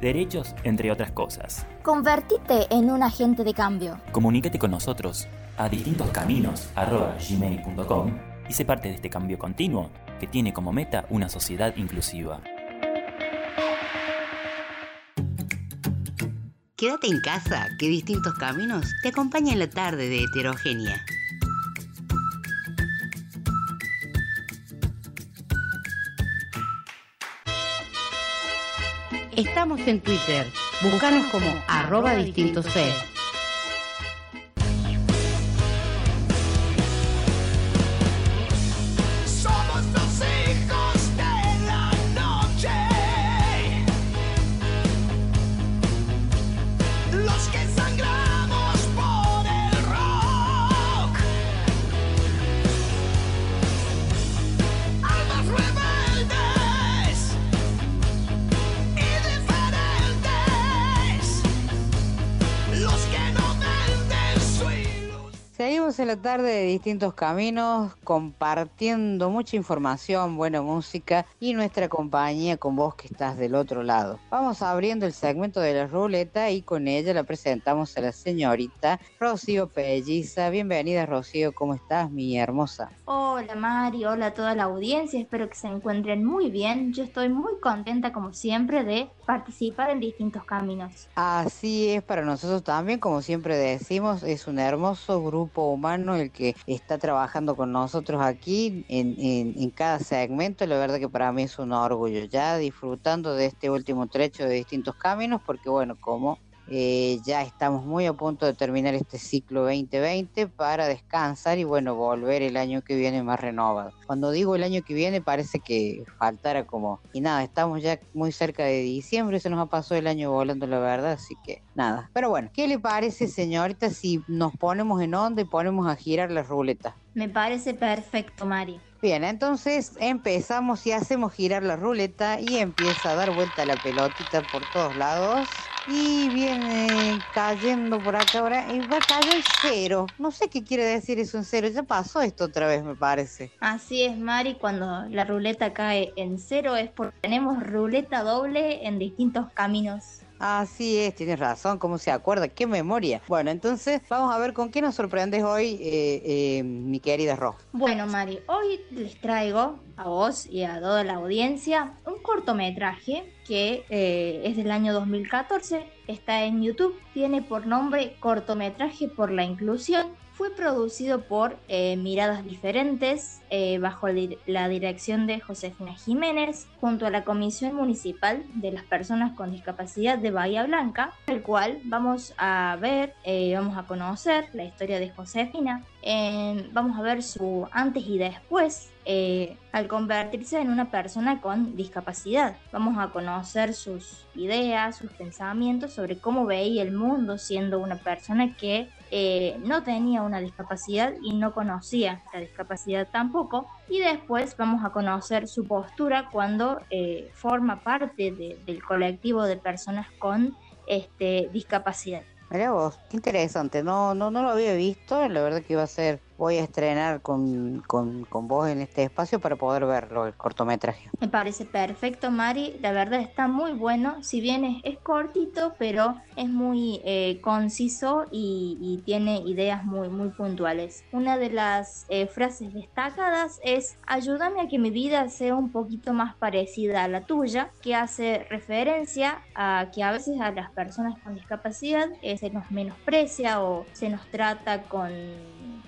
derechos, entre otras cosas. Convertite en un agente de cambio. Comunícate con nosotros a distintoscaminos.gmail.com y sé parte de este cambio continuo que tiene como meta una sociedad inclusiva. Quédate en casa, que distintos caminos te acompañan en la tarde de heterogénea. Estamos en Twitter. Búscanos como arroba distintos C. en la tarde de distintos caminos, compartiendo mucha información, buena música y nuestra compañía con vos que estás del otro lado. Vamos abriendo el segmento de la ruleta y con ella la presentamos a la señorita Rocío Pelliza. Bienvenida Rocío, ¿cómo estás mi hermosa? Hola Mari, hola a toda la audiencia, espero que se encuentren muy bien. Yo estoy muy contenta como siempre de participar en distintos caminos. Así es para nosotros también, como siempre decimos, es un hermoso grupo humano el que está trabajando con nosotros aquí en, en- en cada segmento. La verdad que para mí es un orgullo ya disfrutando de este último trecho de distintos caminos, porque bueno, como eh, ya estamos muy a punto de terminar este ciclo 2020 para descansar y bueno, volver el año que viene más renovado. Cuando digo el año que viene parece que faltara como... Y nada, estamos ya muy cerca de diciembre, se nos ha pasado el año volando la verdad, así que nada. Pero bueno, ¿qué le parece señorita si nos ponemos en onda y ponemos a girar la ruleta? Me parece perfecto, Mari. Bien, entonces empezamos y hacemos girar la ruleta y empieza a dar vuelta la pelotita por todos lados. Y viene cayendo por acá ahora y va a caer cero. No sé qué quiere decir eso en cero. Ya pasó esto otra vez, me parece. Así es, Mari, cuando la ruleta cae en cero es porque tenemos ruleta doble en distintos caminos. Así es, tienes razón, ¿cómo se acuerda? ¡Qué memoria! Bueno, entonces vamos a ver con qué nos sorprendes hoy, eh, eh, mi querida Ro. Bueno, Mari, hoy les traigo a vos y a toda la audiencia un cortometraje que eh, es del año 2014, está en YouTube, tiene por nombre Cortometraje por la Inclusión fue producido por eh, Miradas Diferentes, eh, bajo la dirección de Josefina Jiménez, junto a la Comisión Municipal de las Personas con Discapacidad de Bahía Blanca, el cual vamos a ver, eh, vamos a conocer la historia de Josefina, vamos a ver su antes y después eh, al convertirse en una persona con discapacidad. Vamos a conocer sus ideas, sus pensamientos sobre cómo veía el mundo siendo una persona que eh, no tenía una discapacidad y no conocía la discapacidad tampoco. Y después vamos a conocer su postura cuando eh, forma parte de- del colectivo de personas con este, discapacidad. Mira vos, qué interesante. No, no, no lo había visto. La verdad que iba a ser, voy a estrenar con, con, con vos en este espacio para poder verlo, el cortometraje. Me parece perfecto, Mari. La verdad está muy bueno. Si bien es, es cortito, pero es muy eh, conciso y, y tiene ideas muy, muy puntuales. Una de las eh, frases destacadas es: Ayúdame a que mi vida sea un poquito más parecida a la tuya, que hace referencia a que a veces a las personas con discapacidad eh, se nos menosprecia o se nos trata con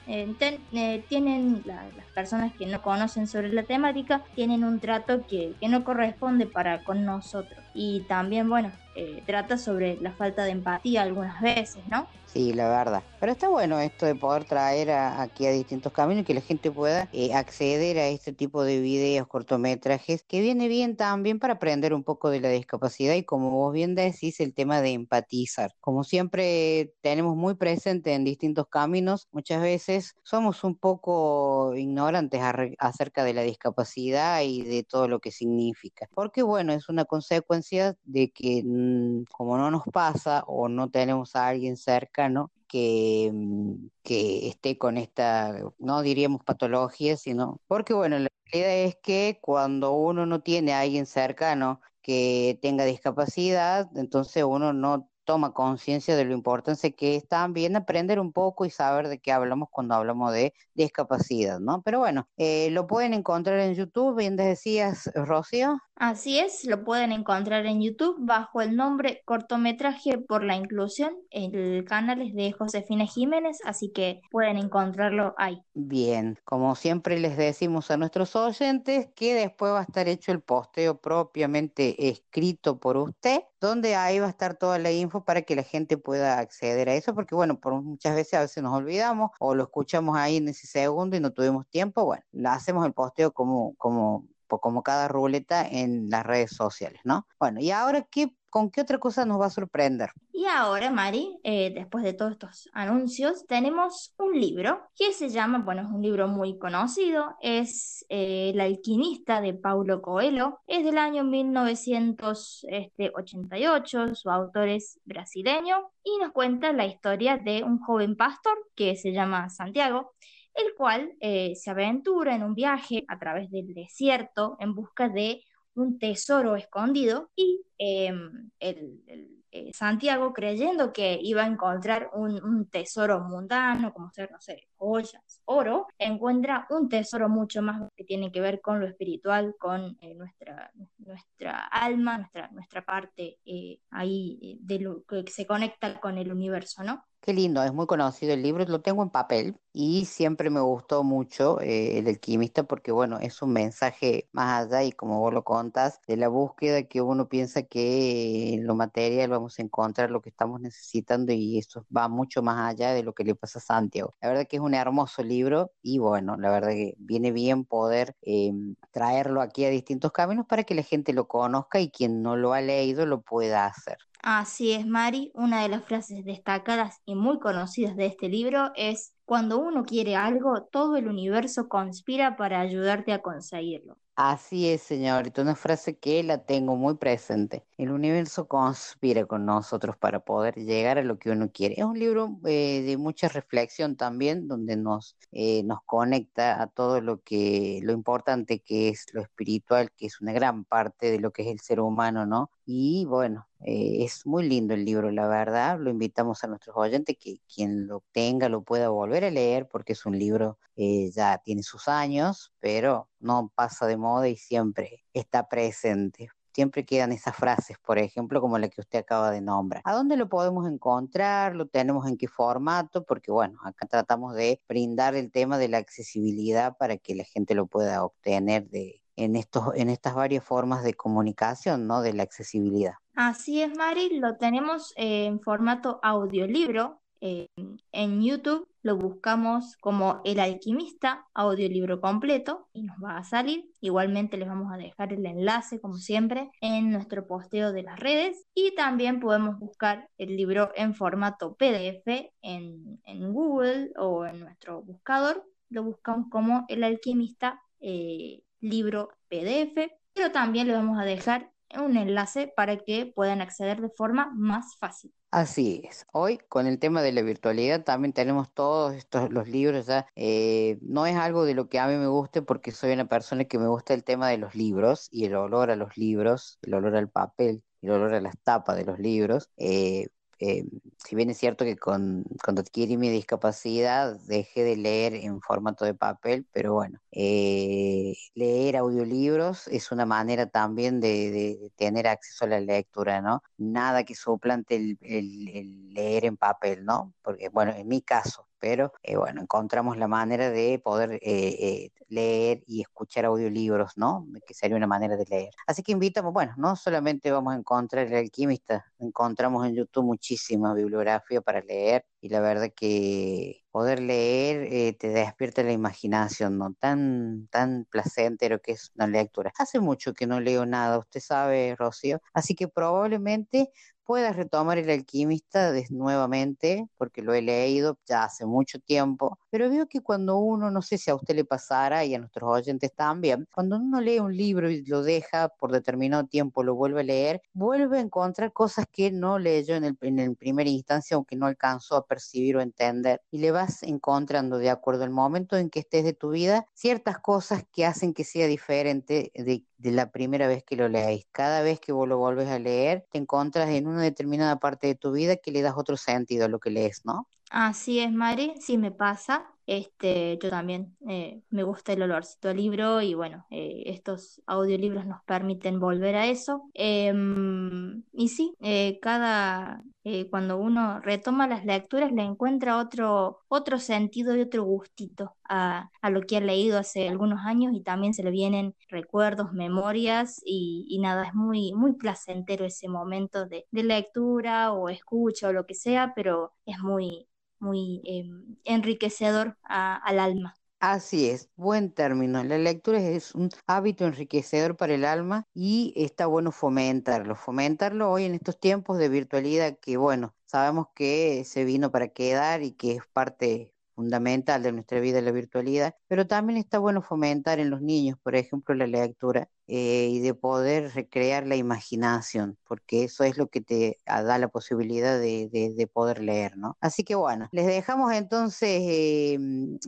eh, eh, tienen la- las personas que no conocen sobre la temática tienen un trato que, que no corresponde para con nosotros y también bueno eh, trata sobre la falta de empatía algunas veces no Sí, la verdad. Pero está bueno esto de poder traer a- aquí a distintos caminos y que la gente pueda eh, acceder a este tipo de videos, cortometrajes, que viene bien también para aprender un poco de la discapacidad y como vos bien decís, el tema de empatizar. Como siempre tenemos muy presente en distintos caminos, muchas veces somos un poco ignorantes acerca de la discapacidad y de todo lo que significa. Porque bueno, es una consecuencia de que mm, como no nos pasa o no tenemos a alguien cercano que, mm, que esté con esta, no diríamos patología, sino porque bueno, la realidad es que cuando uno no tiene a alguien cercano que tenga discapacidad, entonces uno no toma conciencia de lo importante que es también aprender un poco y saber de qué hablamos cuando hablamos de discapacidad, ¿no? Pero bueno, eh, lo pueden encontrar en YouTube, bien decías, Rocío. Así es, lo pueden encontrar en YouTube bajo el nombre Cortometraje por la Inclusión. El canal es de Josefina Jiménez, así que pueden encontrarlo ahí. Bien, como siempre les decimos a nuestros oyentes que después va a estar hecho el posteo propiamente escrito por usted, donde ahí va a estar toda la info para que la gente pueda acceder a eso, porque bueno, por muchas veces a veces nos olvidamos o lo escuchamos ahí en ese segundo y no tuvimos tiempo, bueno, hacemos el posteo como, como, como cada ruleta en las redes sociales, ¿no? Bueno, y ahora, ¿qué, ¿con qué otra cosa nos va a sorprender? Y ahora, Mari, eh, después de todos estos anuncios, tenemos un libro que se llama, bueno, es un libro muy conocido, es eh, El alquimista de Paulo Coelho, es del año 1988, su autor es brasileño y nos cuenta la historia de un joven pastor que se llama Santiago, el cual eh, se aventura en un viaje a través del desierto en busca de un tesoro escondido y eh, el, Santiago creyendo que iba a encontrar un, un, tesoro mundano, como ser, no sé, joyas, oro, encuentra un tesoro mucho más que tiene que ver con lo espiritual, con eh, nuestra, nuestra alma, nuestra, nuestra parte eh, ahí de lo que se conecta con el universo, ¿no? Qué lindo, es muy conocido el libro, lo tengo en papel y siempre me gustó mucho eh, El alquimista porque bueno, es un mensaje más allá y como vos lo contás, de la búsqueda que uno piensa que en lo material vamos a encontrar lo que estamos necesitando y eso va mucho más allá de lo que le pasa a Santiago. La verdad que es un hermoso libro y bueno, la verdad que viene bien poder eh, traerlo aquí a distintos caminos para que la gente lo conozca y quien no lo ha leído lo pueda hacer. Así es, Mari. Una de las frases destacadas y muy conocidas de este libro es cuando uno quiere algo, todo el universo conspira para ayudarte a conseguirlo. Así es, señorita, una frase que la tengo muy presente. El universo conspira con nosotros para poder llegar a lo que uno quiere. Es un libro eh, de mucha reflexión también, donde nos, eh, nos conecta a todo lo que, lo importante que es lo espiritual, que es una gran parte de lo que es el ser humano, ¿no? Y bueno, eh, es muy lindo el libro, la verdad. Lo invitamos a nuestros oyentes que quien lo tenga lo pueda volver a leer porque es un libro ya tiene sus años, pero no pasa de moda y siempre está presente. Siempre quedan esas frases, por ejemplo, como la que usted acaba de nombrar. ¿A dónde lo podemos encontrar? ¿Lo tenemos en qué formato? Porque bueno, acá tratamos de brindar el tema de la accesibilidad para que la gente lo pueda obtener de, en, estos, en estas varias formas de comunicación, ¿no? De la accesibilidad. Así es, Mari, lo tenemos eh, en formato audiolibro. eh, en YouTube lo buscamos como El Alquimista, audiolibro completo, y nos va a salir. Igualmente les vamos a dejar el enlace, como siempre, en nuestro posteo de las redes. Y también podemos buscar el libro en formato PDF en, en Google o en nuestro buscador. Lo buscamos como El Alquimista eh, libro PDF, pero también les vamos a dejar un enlace para que puedan acceder de forma más fácil. Así es. Hoy con el tema de la virtualidad también tenemos todos estos los libros ya. eh, no es algo de lo que a mí me guste porque soy una persona que me gusta el tema de los libros y el olor a los libros, el olor al papel, el olor a las tapas de los libros. eh, eh, si bien es cierto que con, cuando adquirí mi discapacidad dejé de leer en formato de papel, pero bueno, eh, leer audiolibros es una manera también de, tener acceso a la lectura, ¿no? Nada que suplante el leer en papel, ¿no? Porque, bueno, en mi caso, pero eh, bueno, encontramos la manera de poder eh, eh, leer y escuchar audiolibros, ¿no? Que sería una manera de leer. Así que invitamos, bueno, no solamente vamos a encontrar el alquimista, encontramos en YouTube muchísima bibliografía para leer y la verdad que poder leer eh, te despierta la imaginación, ¿no? Tan, tan placentero que es una lectura. Hace mucho que no leo nada, usted sabe, Rocío, así que probablemente puedas retomar El Alquimista des- nuevamente, porque lo he leído ya hace mucho tiempo, pero veo que cuando uno, no sé si a usted le pasara y a nuestros oyentes también, cuando uno lee un libro y lo deja por determinado tiempo, lo vuelve a leer, vuelve a encontrar cosas que no leyó en el, en el primera instancia o que no alcanzó a percibir o entender, y le vas encontrando de acuerdo al momento en que estés de tu vida ciertas cosas que hacen que sea diferente de, la primera vez que lo leáis. Cada vez que vos lo volves a leer, te encontras en una determinada parte de tu vida que le das otro sentido a lo que lees, ¿no? Así es, Mari, sí me pasa. Este, yo también eh, me gusta el olorcito al libro y bueno, eh, estos audiolibros nos permiten volver a eso. Em, y sí, eh, cada eh, cuando uno retoma las lecturas le encuentra otro, otro sentido y otro gustito a, a lo que ha leído hace algunos años y también se le vienen recuerdos, memorias y, y nada, es muy, muy placentero ese momento de, de lectura o escucha o lo que sea, pero es muy muy eh, enriquecedor al alma. Así es, buen término. La lectura es un hábito enriquecedor para el alma y está bueno fomentarlo. Fomentarlo hoy en estos tiempos de virtualidad que, bueno, sabemos que se vino para quedar y que es parte fundamental de nuestra vida la virtualidad, pero también está bueno fomentar en los niños, por ejemplo, la lectura eh, y de poder recrear la imaginación, porque eso es lo que te ah, da la posibilidad de, de- de poder leer, ¿no? Así que bueno, les dejamos entonces eh,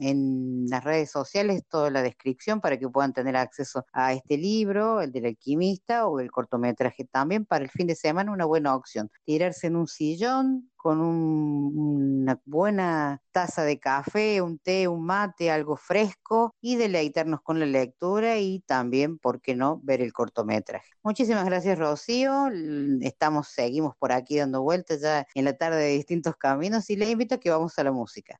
en las redes sociales toda la descripción para que puedan tener acceso a este libro, el del alquimista o el cortometraje también para el fin de semana, una buena opción. Tirarse en un sillón con un- una buena taza de café, un té, un mate, algo fresco y deleitarnos con la lectura y también, ¿por qué no?, ver el cortometraje. Muchísimas gracias, Rocío. Estamos, seguimos por aquí dando vueltas ya en la tarde de distintos caminos y les invito a que vamos a la música.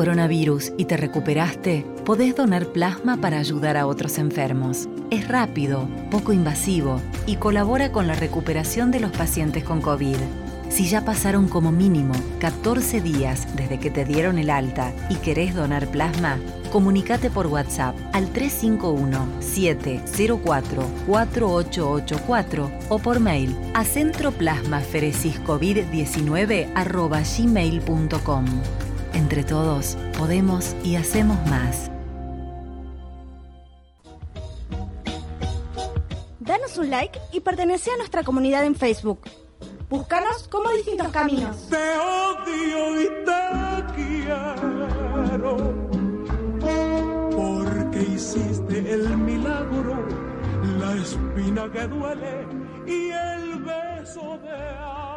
Coronavirus y te recuperaste, podés donar plasma para ayudar a otros enfermos. Es rápido, poco invasivo y colabora con la recuperación de los pacientes con COVID. Si ya pasaron como mínimo 14 días desde que te dieron el alta y querés donar plasma, comunicate por WhatsApp al 351-704-4884 o por mail a centroplasmaferesiscovid19 Entre todos, podemos y hacemos más. Danos un like y pertenece a nuestra comunidad en Facebook. Búscanos como distintos caminos. Te odio y te quiero porque hiciste el milagro, la espina que duele y el beso de amor.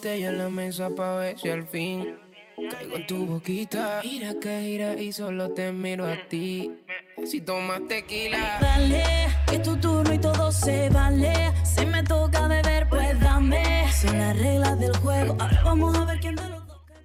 Botella en la mesa pa' ver si al fin caigo en tu boquita. Gira que gira y solo te miro a ti. Si tomas tequila. Dale, que es tu turno y todo se vale. Si me toca beber, pues dame. Son las reglas del juego. Ahora vamos a ver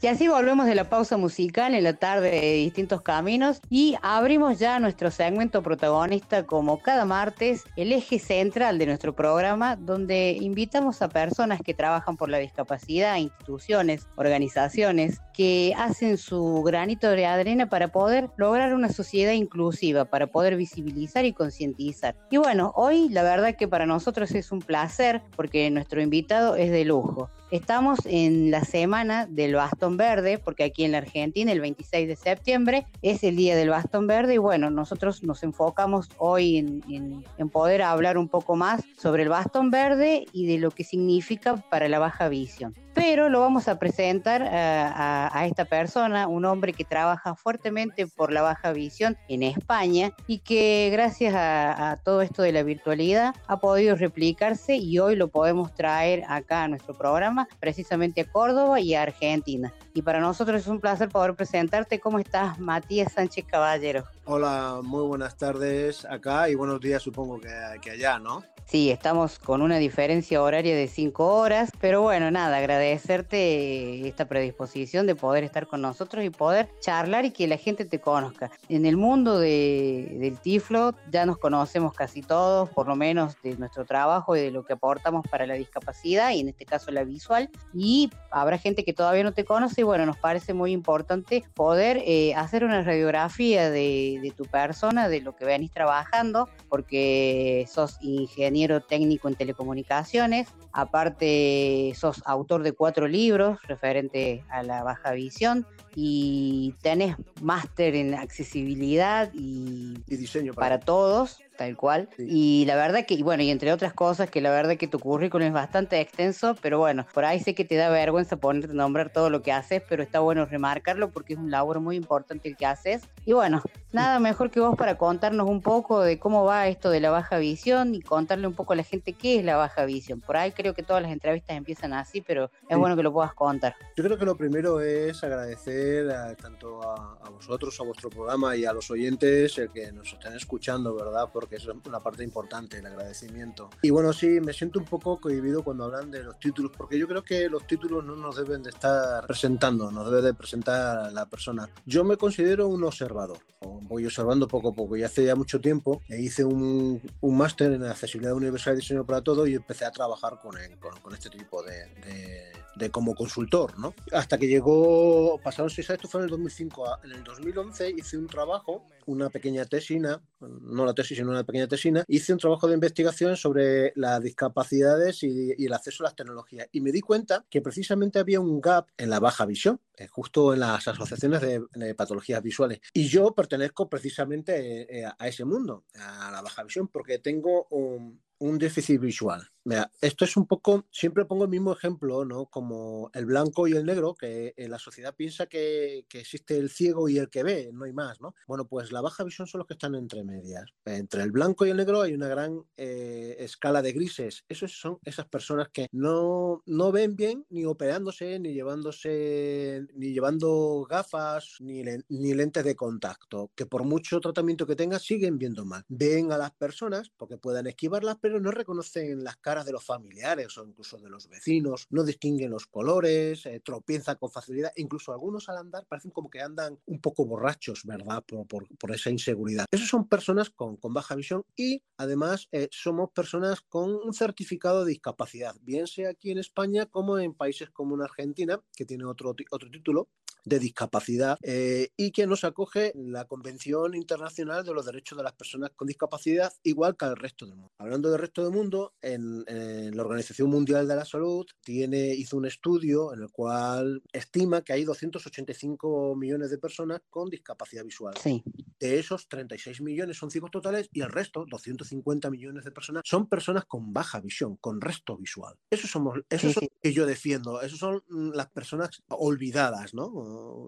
Y así volvemos de la pausa musical en la tarde de distintos caminos y abrimos ya nuestro segmento protagonista como cada martes, el eje central de nuestro programa, donde invitamos a personas que trabajan por la discapacidad, instituciones, organizaciones, que hacen su granito de arena para poder lograr una sociedad inclusiva, para poder visibilizar y concientizar. Y bueno, hoy la verdad que para nosotros es un placer porque nuestro invitado es de lujo. Estamos en la semana del bastón verde, porque aquí en la Argentina el 26 de septiembre es el día del bastón verde y bueno, nosotros nos enfocamos hoy en, en- en poder hablar un poco más sobre el bastón verde y de lo que significa para la baja visión. Pero lo vamos a presentar a, a- a esta persona, un hombre que trabaja fuertemente por la baja visión en España y que gracias a, a todo esto de la virtualidad ha podido replicarse y hoy lo podemos traer acá a nuestro programa, precisamente a Córdoba y a Argentina. Y para nosotros es un placer poder presentarte. ¿Cómo estás, Matías Sánchez Caballero? Hola, muy buenas tardes acá y buenos días supongo que, que allá, ¿no? Sí, estamos con una diferencia horaria de cinco horas, pero bueno, nada, agradecerte esta predisposición de poder estar con nosotros y poder charlar y que la gente te conozca. En el mundo de, del Tiflo ya nos conocemos casi todos, por lo menos de nuestro trabajo y de lo que aportamos para la discapacidad y en este caso la visual, y habrá gente que todavía no te conoce bueno, nos parece muy importante poder eh, hacer una radiografía de, de tu persona, de lo que venís trabajando, porque sos ingeniero técnico en telecomunicaciones, aparte sos autor de cuatro libros referente a la baja visión y tenés máster en accesibilidad y, diseño para, todos, tal cual. Y la verdad que, y bueno, y entre otras cosas, que la verdad que tu currículum es bastante extenso, pero bueno, por ahí sé que te da vergüenza ponerte a nombrar todo lo que haces, pero está bueno remarcarlo porque es un labor muy importante el que haces. Y bueno, nada mejor que vos para contarnos un poco de cómo va esto de la baja visión y contarle un poco a la gente qué es la baja visión. Por ahí creo que todas las entrevistas empiezan así, pero es Sí. bueno que lo puedas contar. Yo creo que lo primero es agradecer a- tanto a, a vosotros, a vuestro programa y a los oyentes el que nos estén escuchando, ¿verdad? Porque es una parte importante, el agradecimiento. Y bueno, sí, me siento un poco cohibido cuando hablan de los títulos, porque yo creo que los títulos no nos deben de estar presentando, nos debe de presentar la persona. Yo me considero un observador, voy observando poco a poco, y hace ya mucho tiempo e hice un, un máster en accesibilidad universal y diseño para todo y empecé a trabajar con, el- con, con este tipo de, de- de como consultor, ¿no? Hasta que llegó, pasaron seis años, esto fue en el 2005, a- en el 2011 hice un trabajo, una pequeña tesina, no la tesis, sino una pequeña tesina, hice un trabajo de investigación sobre las discapacidades y, el acceso a las tecnologías y me di cuenta que precisamente había un gap en la baja visión, eh, justo en las asociaciones de, de patologías visuales. Y yo pertenezco precisamente eh, a ese mundo, a la baja visión, porque tengo un, un déficit visual. Esto es un poco, siempre pongo el mismo ejemplo, ¿no? Como el blanco y el negro, que en la sociedad piensa que, existe el ciego y el que ve, no hay más, ¿no? Bueno, pues la baja visión son los que están entre medias. Entre el blanco y el negro hay una gran eh, escala de grises. Esos son esas personas que no, no ven bien ni operándose, ni llevándose, ni llevando gafas, ni, len- ni lentes de contacto, que por mucho tratamiento que tengan siguen viendo mal. Ven a las personas porque puedan esquivarlas, pero no reconocen las caras de los familiares o incluso de los vecinos, no distinguen los colores, eh, tropiezan con facilidad, incluso algunos al andar parecen como que andan un poco borrachos, ¿verdad? Por, por- por esa inseguridad. Esas son personas con, con baja visión y además eh, somos personas con un certificado de discapacidad, bien sea aquí en España como en países como en Argentina, que tiene otro, otro título de discapacidad eh, y que nos acoge la Convención Internacional de los Derechos de las Personas con Discapacidad, igual que al resto del mundo. Hablando del resto del mundo, en, en la Organización Mundial de la Salud tiene, hizo un estudio en el cual estima que hay 285 millones de personas con discapacidad visual. Sí. De esos, 36 millones son ciegos totales y el resto, 250 millones de personas, son personas con baja visión, con resto visual. Esos somos, Sí, sí. que yo defiendo. Esos son las personas olvidadas, ¿no?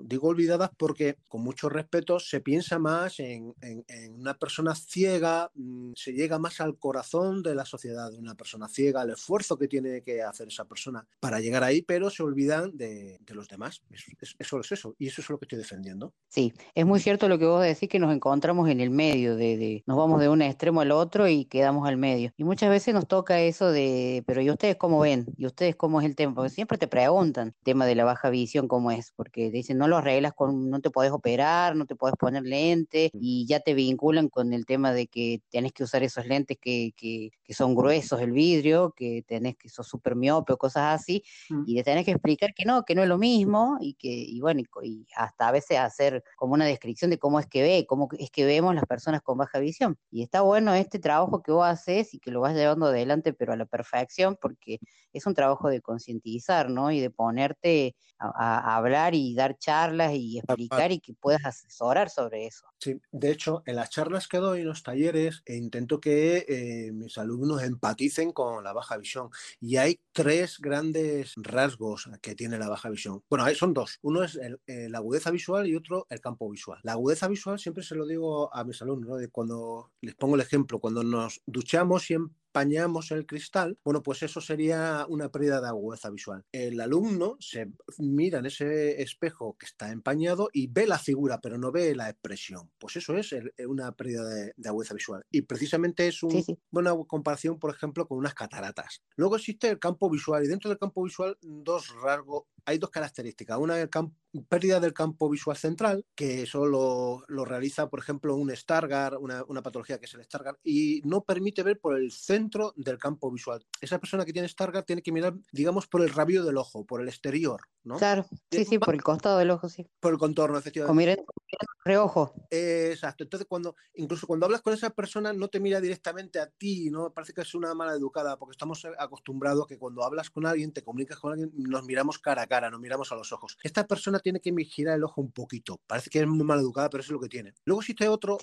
Digo olvidadas porque, con mucho respeto, se piensa más en, en- en una persona ciega, mm, se llega más al corazón de la sociedad de una persona ciega, el esfuerzo que tiene que hacer esa persona para llegar ahí, pero se olvidan de, de los demás. Es- es- eso es eso, y eso es lo que estoy defendiendo. Sí, es muy cierto lo que vos decís que nos encontramos en el medio, de, de- nos vamos de un extremo al otro y quedamos al medio. Y muchas veces nos toca eso de, pero ¿y ustedes cómo ven? ¿Y ustedes cómo es el tema? Porque siempre te preguntan el tema de la baja visión cómo es, porque te dicen no lo arreglas con, no te podés operar, no te podés poner lente y ya te vinculan con el tema de que tenés que usar esos lentes que, que, que son gruesos el vidrio, que tenés que sos súper miope o cosas así, y le tenés que explicar que no, que no es lo mismo y que, y bueno, y, y hasta a veces hacer como una descripción de cómo es que ve, cómo es que vemos las personas con baja visión. Y está bueno este trabajo que vos haces y que lo vas llevando adelante, pero a la perfección, porque es un trabajo de concientizar, ¿no? Y de ponerte a- a hablar y dar charlas y explicar y que puedas asesorar sobre eso. Sí, de hecho, en las charlas que doy, en los talleres, eh, intento que eh, mis alumnos empaticen con la baja visión. Y hay tres grandes rasgos que tiene la baja visión. Bueno, son dos. Uno es el- eh, la agudeza visual y otro el campo visual. La agudeza visual siempre siempre se lo digo a mis alumnos, ¿no? de cuando les pongo el ejemplo, cuando nos duchamos y empañamos el cristal, bueno, pues eso sería una pérdida de agudeza visual. El alumno se mira en ese espejo que está empañado y ve la figura, pero no ve la expresión. Pues eso es el- una pérdida de, de agudeza visual. Y precisamente es un- una comparación, por ejemplo, con unas cataratas. Luego existe el campo visual y dentro del campo visual dos rasgos, hay dos características. Una campo pérdida del campo visual central, que eso lo, lo realiza, por ejemplo, un Stargardt, una, una patología que es el Stargardt, y no permite ver por el centro del campo visual. Esa persona que tiene Stargardt tiene que mirar, digamos, por el rabio del ojo, por el exterior, ¿no? Claro, sí, sí, por el costado del ojo, sí. Por el contorno, O efectivamente. miren, reojo. Eh, Exacto. Entonces, cuando, incluso cuando hablas con esa persona, no te mira directamente a ti, ¿no? Parece que es una mala educada, porque estamos acostumbrados a que cuando hablas con alguien, te comunicas con alguien, nos miramos cara a cara, nos miramos a los ojos. Esta persona tiene que girar el ojo un poquito. Parece que es muy mal educada, pero eso es lo que tiene. Luego existe otro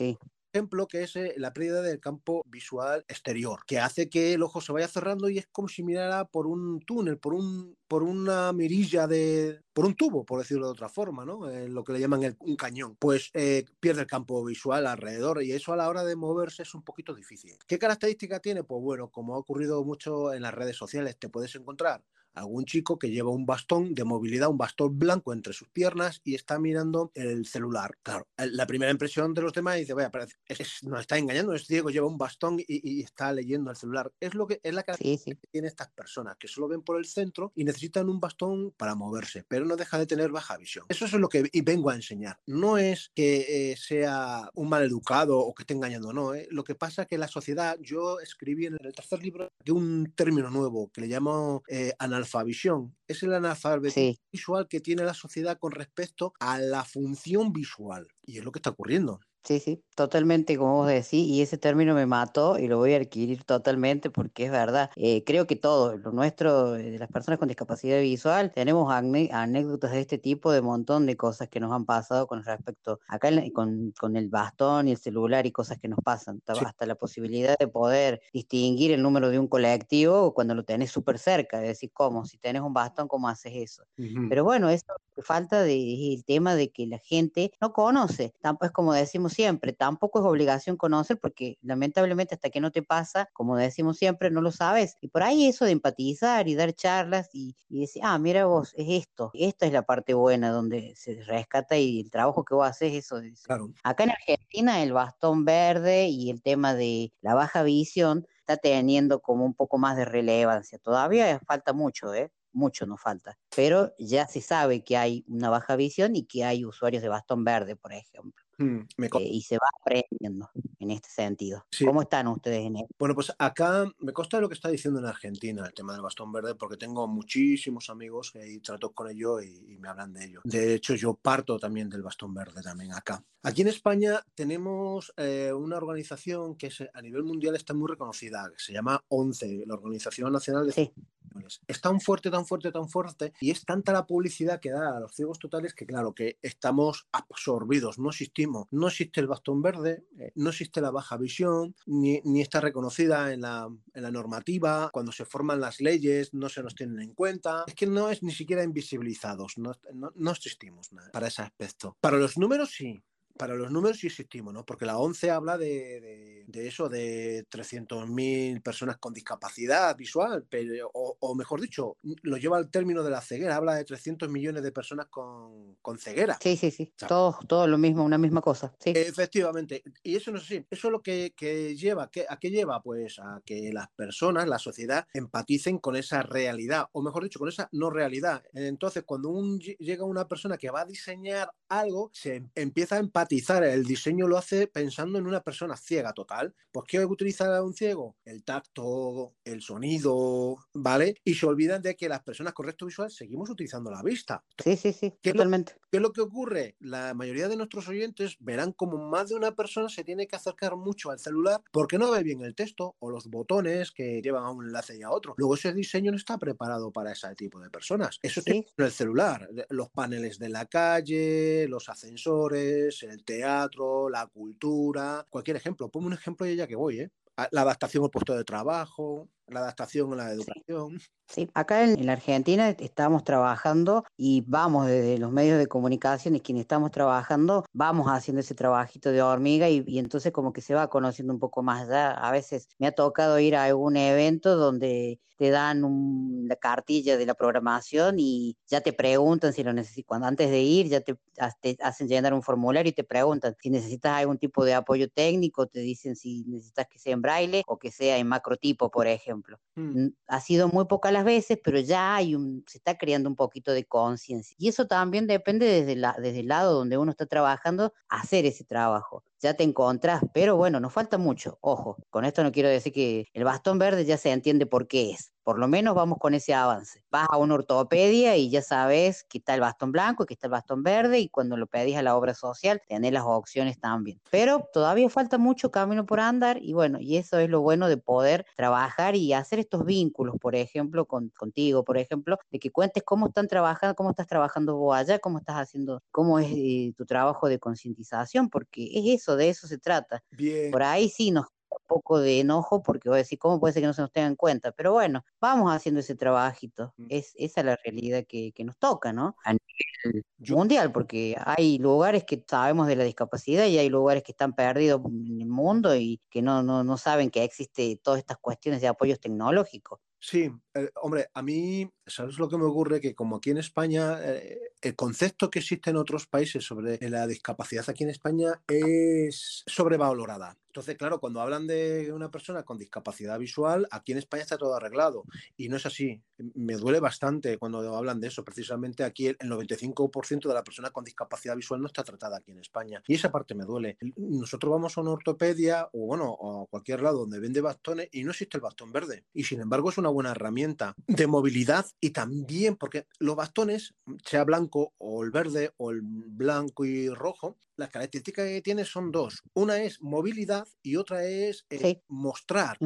ejemplo que es eh, la pérdida del campo visual exterior, que hace que el ojo se vaya cerrando y es como si mirara por un túnel, por un por una mirilla de por un tubo, por decirlo de otra forma, ¿no? Eh, lo que le llaman el- un cañón. Pues eh, pierde el campo visual alrededor y eso a la hora de moverse es un poquito difícil. ¿Qué característica tiene? Pues bueno, como ha ocurrido mucho en las redes sociales, te puedes encontrar algún chico que lleva un bastón de movilidad, un bastón blanco entre sus piernas y está mirando el celular. Claro, la primera impresión de los demás dice, vaya, parece- es- nos está engañando, es ciego, lleva un bastón y, y está leyendo el celular. Es lo que es la característica que tienen estas personas, que solo ven por el centro y necesitan un bastón para moverse, pero no deja de tener baja visión. Eso es lo que y vengo a enseñar. No es que eh, sea un mal educado o que esté engañando, no. ¿eh? Lo que pasa es que la sociedad, yo escribí en el tercer libro de un término nuevo que le llamo eh, analfavisión. Es el analfabetismo visual que tiene la sociedad con respecto a la función visual. Y es lo que está ocurriendo. Sí, sí, totalmente como vos decís, y ese término me mató y lo voy a adquirir totalmente porque es verdad. Eh, creo que todo, lo nuestro, de las personas con discapacidad visual, tenemos anécdotas de este tipo, de montón de cosas que nos han pasado con respecto, acá con, con el bastón y el celular y cosas que nos pasan, Sí. hasta la posibilidad de poder distinguir el número de un colectivo cuando lo tenés súper cerca, es decir, ¿cómo? Si tenés un bastón, ¿cómo haces eso? Pero bueno, eso falta de, el tema de que la gente no conoce. Tampoco es como decimos siempre, tampoco es obligación conocer porque lamentablemente hasta que no te pasa, como decimos siempre, no lo sabes. Y por ahí eso de empatizar y dar charlas y, y decir, ah, mira vos, es esto. Esta es la parte buena donde se rescata y el trabajo que vos haces, eso es. Claro. Acá en Argentina el bastón verde y el tema de la baja visión está teniendo como un poco más de relevancia. Todavía falta mucho, ¿eh? Mucho nos falta. Pero ya se sabe que hay una baja visión y que hay usuarios de bastón verde, por ejemplo. Mm, me Eh, y se va aprendiendo en este sentido. Sí. ¿Cómo están ustedes en esto? Bueno, pues acá me consta lo que está diciendo en Argentina, el tema del bastón verde, porque tengo muchísimos amigos que hay tratos con ello y, y me hablan de ello. De hecho, yo parto también del bastón verde también acá. Aquí en España tenemos eh, una organización que es, a nivel mundial está muy reconocida, que se llama ONCE, la Organización Nacional de Españoles. Es tan fuerte, tan fuerte, tan fuerte y es tanta la publicidad que da a los ciegos totales que claro, que estamos absorbidos, no existimos. No existe el bastón verde, eh, no existe la baja visión, ni, ni está reconocida en la, en la normativa. Cuando se forman las leyes no se nos tienen en cuenta. Es que no es ni siquiera invisibilizados, no, no, no existimos para ese aspecto. Para los números sí, para los números sí existimos, ¿no? Porque la ONCE habla de, de- de eso, de 300.000 personas con discapacidad visual, pero, o, o mejor dicho, lo lleva al término de la ceguera, habla de 300 millones de personas con, con ceguera. Sí, sí, sí. Todo, todo lo mismo, una misma cosa. Sí. Efectivamente, y eso no es así. Eso lo que, que lleva, ¿qué- ¿a qué lleva? Pues a que las personas, la sociedad, empaticen con esa realidad, o mejor dicho, con esa no realidad. Entonces, cuando un, llega una persona que va a diseñar algo, se em- empieza a empatizar. El diseño lo hace pensando en una persona ciega total. Pues, ¿qué utiliza un ciego? El tacto, el sonido, ¿vale? Y se olvidan de que las personas con recto visual seguimos utilizando la vista. Sí, sí, sí, ¿Qué es lo- totalmente. ¿Qué es lo que ocurre? La mayoría de nuestros oyentes verán como más de una persona se tiene que acercar mucho al celular porque no ve bien el texto o los botones que llevan a un enlace y a otro. Luego ese diseño no está preparado para ese tipo de personas. Eso es en el celular, los paneles de la calle, los ascensores, el teatro, la cultura, cualquier ejemplo. Ponme un ejemplo y ya que voy, ¿eh? La adaptación al puesto de trabajo. La adaptación en la educación. Sí, acá en, en la Argentina estamos trabajando y vamos desde los medios de comunicación y quienes estamos trabajando, vamos haciendo ese trabajito de hormiga y, y entonces como que se va conociendo un poco más. Ya a veces me ha tocado ir a algún evento donde te dan un- la cartilla de la programación y ya te preguntan si lo necesitas. Cuando antes de ir ya te, te hacen llenar un formulario y te preguntan si necesitas algún tipo de apoyo técnico, te dicen si necesitas que sea en braille o que sea en macrotipo, por ejemplo. Mm. Mm, Ha sido muy pocas las veces, pero ya hay un, se está creando un poquito de conciencia. Y eso también depende desde, la, desde el lado donde uno está trabajando, hacer ese trabajo. Ya te encontrás, pero bueno, nos falta mucho. Ojo, con esto no quiero decir que el bastón verde ya se entiende por qué es. Por lo menos vamos con ese avance. Vas a una ortopedia y ya sabes que está el bastón blanco que está el bastón verde y cuando lo pedís a la obra social tenés las opciones también. Pero todavía falta mucho camino por andar y bueno, y eso es lo bueno de poder trabajar y hacer estos vínculos, por ejemplo, con, contigo, por ejemplo, de que cuentes cómo están trabajando, cómo estás trabajando vos allá, cómo estás haciendo, cómo es eh, tu trabajo de concientización, porque es eso, de eso se trata. Bien. Por ahí sí nos un poco de enojo porque voy a decir, ¿cómo puede ser que no se nos tenga en cuenta? Pero bueno, vamos haciendo ese trabajito. Es, esa es la realidad que, que nos toca, ¿no? A nivel mundial, porque hay lugares que sabemos de la discapacidad y hay lugares que están perdidos en el mundo y que no, no, no saben que existe todas estas cuestiones de apoyos tecnológicos. Sí, eh, hombre, a mí, ¿sabes lo que me ocurre? Que como aquí en España, eh, el concepto que existe en otros países sobre la discapacidad aquí en España es sobrevalorada. Entonces, claro, cuando hablan de una persona con discapacidad visual, aquí en España está todo arreglado. Y no es así. Me duele bastante cuando hablan de eso. Precisamente aquí el 95% de la persona con discapacidad visual no está tratada aquí en España. Y esa parte me duele. Nosotros vamos a una ortopedia o, bueno, a cualquier lado donde vende bastones y no existe el bastón verde. Y sin embargo es una buena herramienta de movilidad y también porque los bastones, sea blanco o el verde o el blanco y rojo, las características que tiene son dos. Una es movilidad y otra es eh, Sí. mostrar.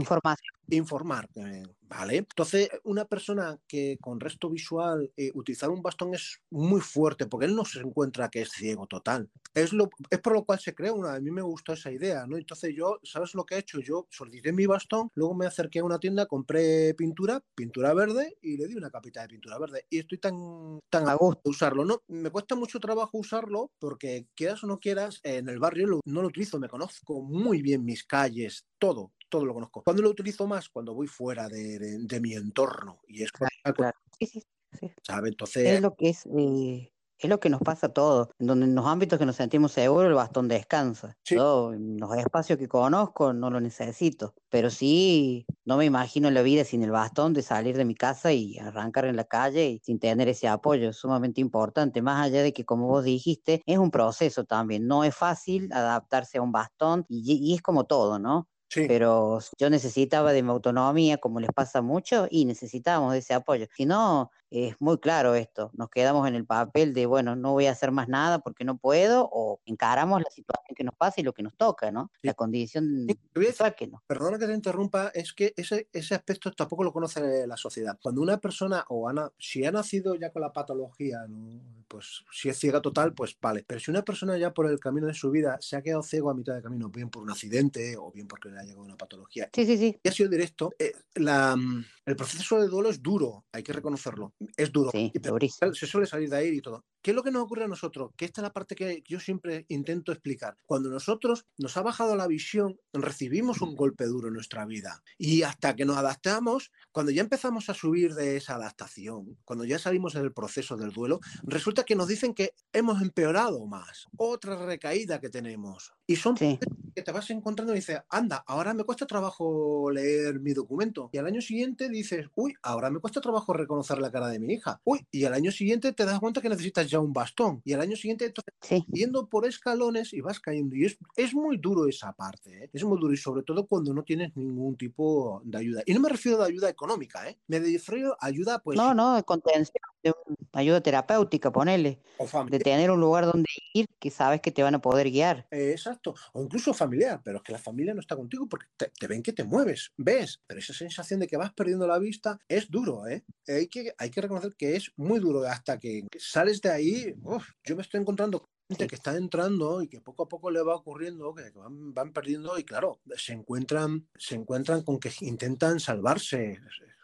Informar, eh, ¿vale? Entonces, una persona que con resto visual eh, utilizar un bastón es muy fuerte porque él no se encuentra que es ciego total. Es, lo, es por lo cual se crea una. A mí me gustó esa idea, ¿no? Entonces, yo, ¿sabes lo que he hecho? Yo solicité mi bastón, luego me acerqué a una tienda, compré pintura, pintura verde y le di una capita de pintura verde. Y estoy tan, tan a gusto de usarlo. No, me cuesta mucho trabajo usarlo porque, quieras o no quieras, en el barrio no lo utilizo, me conozco muy bien mis calles, todo, todo lo conozco. Cuando lo utilizo más? Cuando voy fuera de, de- de mi entorno. Y es cuando- Claro, sí, sí, sí. ¿sabe? Entonces, Es lo que es, eh, es lo que nos pasa a todos. En donde en los ámbitos que nos sentimos seguros, el bastón descansa. Yo, en los espacios que conozco, no lo necesito. Pero sí, no me imagino la vida sin el bastón de salir de mi casa y arrancar en la calle y sin tener ese apoyo. Es sumamente importante. Más allá de que, como vos dijiste, es un proceso también. No es fácil adaptarse a un bastón y, y es como todo, ¿no? Pero yo necesitaba de mi autonomía, como les pasa mucho, y necesitábamos de ese apoyo. Si no, es muy claro esto. Nos quedamos en el papel de, bueno, no voy a hacer más nada porque no puedo, o encaramos la situación que nos pasa y lo que nos toca, ¿no? La condición decir- visual que no. Perdona que te interrumpa, es que ese, ese aspecto tampoco lo conoce la sociedad. Cuando una persona, o ha na- si ha nacido ya con la patología, ¿no? pues si es ciega total, pues vale. Pero si una persona ya por el camino de su vida se ha quedado ciego a mitad de camino, bien por un accidente o bien porque le ha llegado una patología, Sí, sí, sí. y ha sido directo, eh, la, mm, el proceso de duelo es duro, hay que reconocerlo. Es duro. Sí, Y se suele salir de ahí y todo. ¿Qué es lo que nos ocurre a nosotros? Que esta es la parte que yo siempre intento explicar. Cuando nosotros nos ha bajado la visión, recibimos un golpe duro en nuestra vida. Y hasta que nos adaptamos, cuando ya empezamos a subir de esa adaptación, cuando ya salimos del proceso del duelo, resulta que nos dicen que hemos empeorado más. Otra recaída que tenemos. Y son que te vas encontrando y dices, anda, ahora me cuesta trabajo leer mi documento. Y al año siguiente dices, uy, ahora me cuesta trabajo reconocer la cara de mi hija. Uy, y al año siguiente te das cuenta que necesitas ya un bastón. Y al año siguiente, entonces, yendo por escalones y vas cayendo. Y es, es muy duro esa parte, ¿eh? es muy duro. Y sobre todo cuando no tienes ningún tipo de ayuda. Y no me refiero a ayuda económica, ¿eh? me refiero a ayuda, pues. No, no, de contención, de ayuda terapéutica, ponele. O De familiar. tener un lugar donde ir que sabes que te van a poder guiar. Eh, exacto, o incluso familiar, pero es que la familia no está contigo porque te, te ven que te mueves, ves, pero esa sensación de que vas perdiendo la vista es duro, ¿eh? Hay que, hay que reconocer que es muy duro hasta que sales de ahí, uf, yo me estoy encontrando gente que está entrando y que poco a poco le va ocurriendo, que que van, van perdiendo y claro, se encuentran, se encuentran con que intentan salvarse.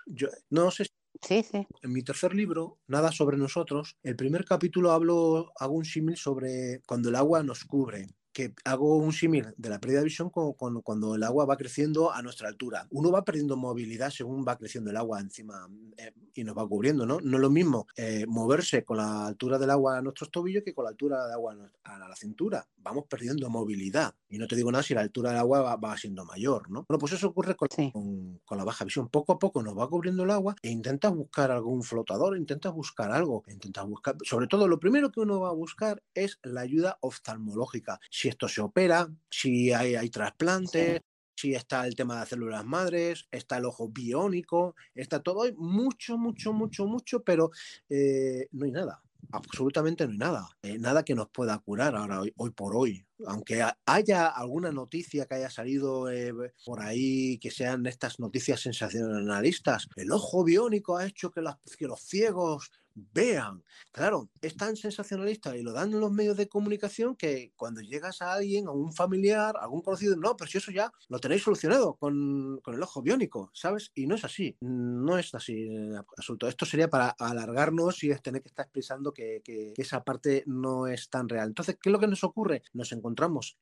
Yo no sé Sí, sí. en mi tercer libro, Nada sobre nosotros, el primer capítulo hablo, hago un símil sobre cuando el agua nos cubre que hago un símil de la pérdida de visión con, con- cuando el agua va creciendo a nuestra altura. Uno va perdiendo movilidad según va creciendo el agua encima eh, y nos va cubriendo, ¿no? No es lo mismo eh, moverse con la altura del agua a nuestros tobillos que con la altura del agua a, la cintura. Vamos perdiendo movilidad. Y no te digo nada si la altura del agua va, va siendo mayor, ¿no? Bueno, pues eso ocurre con, con- con la baja visión. Poco a poco nos va cubriendo el agua e intentas buscar algún flotador, intentas buscar algo, intentas buscar, sobre todo lo primero que uno va a buscar es la ayuda oftalmológica. Si esto se opera, si hay, hay trasplantes, si está el tema de las células madres, está el ojo biónico, está todo, hay mucho, mucho, mucho, mucho, pero eh, no hay nada. Absolutamente no hay nada, eh, nada que nos pueda curar ahora, hoy, hoy por hoy. Aunque ha- haya alguna noticia que haya salido eh, por ahí, que sean estas noticias sensacionalistas, el ojo biónico ha hecho que, los ciegos vean. Claro, es tan sensacionalista y lo dan en los medios de comunicación que cuando llegas a alguien, a un familiar, a algún conocido, no, pero si eso ya lo tenéis solucionado con, el ojo biónico, ¿sabes? Y no es así, no es así en absoluto. Esto sería para alargarnos y tener que estar expresando que- que esa parte no es tan real. Entonces, ¿qué es lo que nos ocurre? Nos encontramos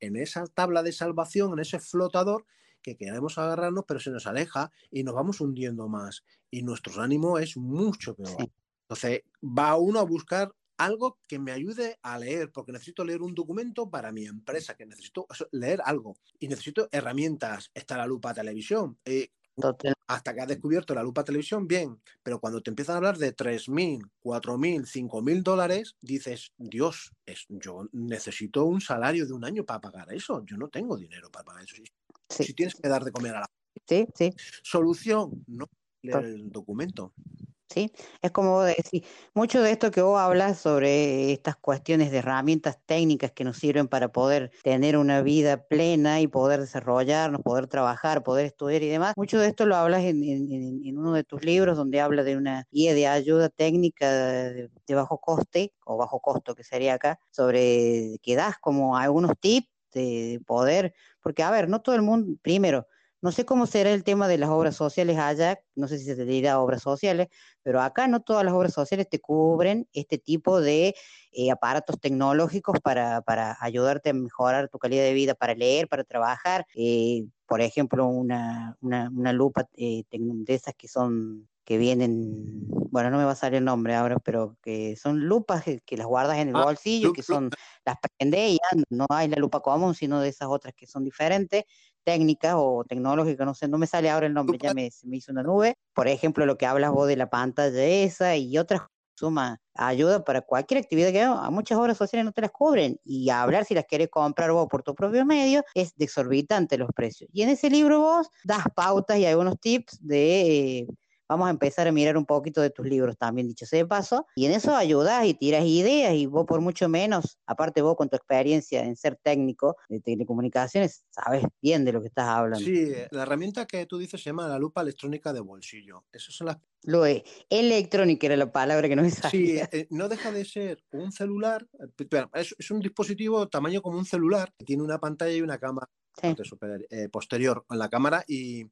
en esa tabla de salvación, en ese flotador que queremos agarrarnos, pero se nos aleja y nos vamos hundiendo más. Y nuestro ánimo es mucho peor. Entonces, va uno a buscar algo que me ayude a leer, porque necesito leer un documento para mi empresa, que necesito leer algo. Y necesito herramientas. Está la lupa televisión. Eh, hasta que has descubierto la lupa televisión, bien, pero cuando te empiezan a hablar de 3.000, 4.000, 5.000 dólares, dices, Dios, es, yo necesito un salario de un año para pagar eso. Yo no tengo dinero para pagar eso. Si tienes que dar de comer a la Sí, sí. Solución, no leer el documento. ¿Sí? Es como decís, mucho de esto que vos hablas sobre estas cuestiones de herramientas técnicas que nos sirven para poder tener una vida plena y poder desarrollarnos, poder trabajar, poder estudiar y demás, mucho de esto lo hablas en, en- uno de tus libros donde habla de una guía de ayuda técnica de, de bajo coste o bajo costo que sería acá, sobre que das como algunos tips de poder, porque a ver, no todo el mundo, primero, no sé cómo será el tema de las obras sociales allá, no sé si se te dirá obras sociales, pero acá no todas las obras sociales te cubren este tipo de eh, aparatos tecnológicos para, para ayudarte a mejorar tu calidad de vida, para leer, para trabajar. eh, por ejemplo, una, una, una lupa eh, de esas que son que vienen, bueno, no me va a salir el nombre ahora, pero que son lupas que, que las guardas en el Ah, bolsillo, que son, las prendes y no hay la lupa común, sino de esas otras que son diferentes, técnicas o tecnológicas, no sé, no me sale ahora el nombre, ya me, me hizo una nube. Por ejemplo, lo que hablas vos de la pantalla esa y otras suma ayuda para cualquier actividad que. A muchas obras sociales no te las cubren y a hablar si las querés comprar vos por tu propio medio es de exorbitante los precios. Y en ese libro vos das pautas y algunos tips de... eh, Vamos a empezar a mirar un poquito de tus libros también, dicho sea de paso, y en eso ayudas y tiras ideas y vos por mucho menos, aparte vos con tu experiencia en ser técnico de telecomunicaciones, sabes bien de lo que estás hablando. Sí, eh, la herramienta que tú dices se llama la lupa electrónica de bolsillo. Esas son las Lo de electrónica era la palabra que no me Sí, salía. eh, no deja de ser un celular, eh, es, es un dispositivo tamaño como un celular, que tiene una pantalla y una cámara super- eh, posterior en la cámara y,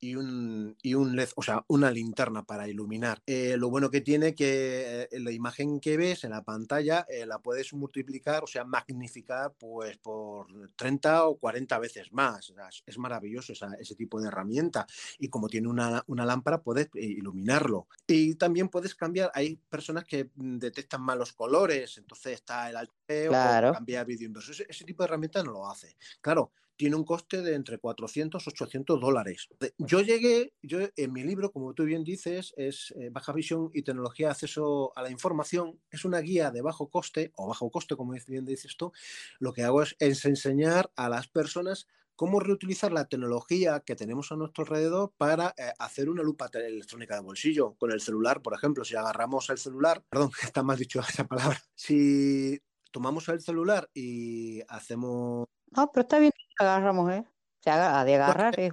y un, y un LED, o sea, una linterna para iluminar. Eh, lo bueno que tiene que eh, la imagen que ves en la pantalla eh, la puedes multiplicar, o sea, magnificar pues por 30 o 40 veces más. O sea, es, maravilloso esa- ese tipo de herramienta. Y como tiene una, una lámpara, puedes eh, iluminarlo. Y también puedes cambiar, hay personas que detectan malos colores, entonces está el alteo Claro. cambiar vídeo inverso. Ese, ese tipo de herramienta no lo hace. Claro, tiene un coste de entre 400 800 dólares. Yo llegué, yo en mi libro, como tú bien dices, es eh, Baja Visión y Tecnología de Acceso a la Información. Es una guía de bajo coste, o bajo coste, como bien dices tú. Lo que hago es, es enseñar a las personas cómo reutilizar la tecnología que tenemos a nuestro alrededor para eh, hacer una lupa electrónica de bolsillo. Con el celular, por ejemplo, si agarramos el celular, perdón, está mal dicho esa palabra, si tomamos el celular y hacemos No, pero está bien agarramos, ¿eh? Se haga, de agarrar, es,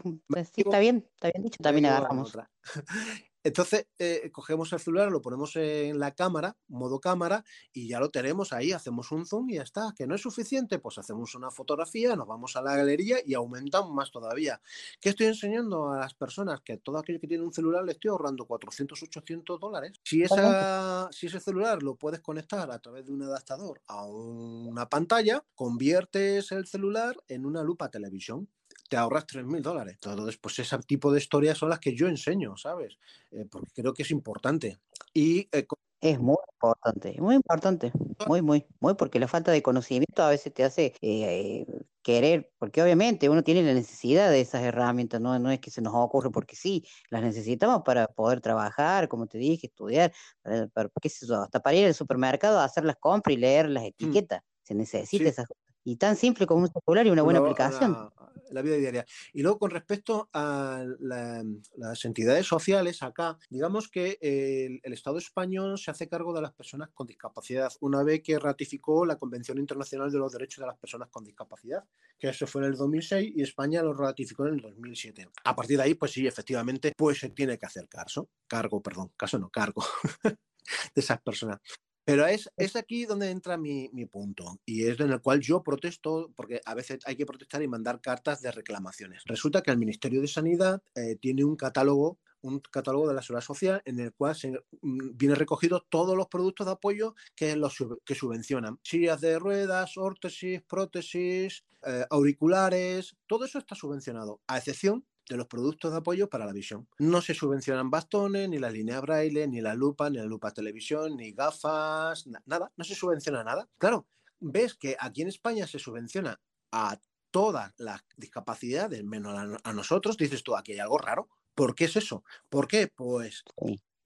sí, está bien, está bien dicho, también agarramos. Entonces, eh, cogemos el celular, lo ponemos en la cámara, modo cámara, y ya lo tenemos ahí, hacemos un zoom y ya está. Que no es suficiente, pues hacemos una fotografía, nos vamos a la galería y aumentamos más todavía. ¿Qué estoy enseñando a las personas? Que todo aquello que tiene un celular le estoy ahorrando 400, 800 dólares. Si, esa, si ese celular lo puedes conectar a través de un adaptador a una pantalla, conviertes el celular en una lupa televisión te ahorras 3.000 dólares. Entonces, pues ese tipo de historias son las que yo enseño, ¿sabes? Eh, porque creo que es importante. Y eh, Es muy importante, muy importante, muy, muy, muy, porque la falta de conocimiento a veces te hace eh, querer, porque obviamente uno tiene la necesidad de esas herramientas, no, no es que se nos ocurre porque sí, las necesitamos para poder trabajar, como te dije, estudiar, para, para- qué sé yo, hasta para ir al supermercado a hacer las compras y leer las etiquetas, se necesita sí. esas. Y tan simple como un celular y una buena aplicación. La, la vida diaria. Y luego, con respecto a la- las entidades sociales, acá, digamos que el, el Estado español se hace cargo de las personas con discapacidad, una vez que ratificó la Convención Internacional de los Derechos de las Personas con Discapacidad, que eso fue en el 2006 y España lo ratificó en el 2007. A partir de ahí, pues sí, efectivamente, pues se tiene que hacer caso, cargo, perdón, caso no, cargo de esas personas. Pero es, es aquí donde entra mi, mi punto y es en el cual yo protesto porque a veces hay que protestar y mandar cartas de reclamaciones. Resulta que el Ministerio de Sanidad eh, tiene un catálogo un catálogo de la seguridad social en el cual se, mm, viene recogido todos los productos de apoyo que, los, que subvencionan. Sillas de ruedas, órtesis, prótesis, eh, auriculares, todo eso está subvencionado, a excepción de los productos de apoyo para la visión. No se subvencionan bastones, ni la línea braille, ni la lupa, ni la lupa televisión, ni gafas, na- nada, no se subvenciona nada. Claro, ves que aquí en España se subvenciona a todas las discapacidades, menos a, a nosotros, dices tú, aquí hay algo raro. ¿Por qué es eso? ¿Por qué? Pues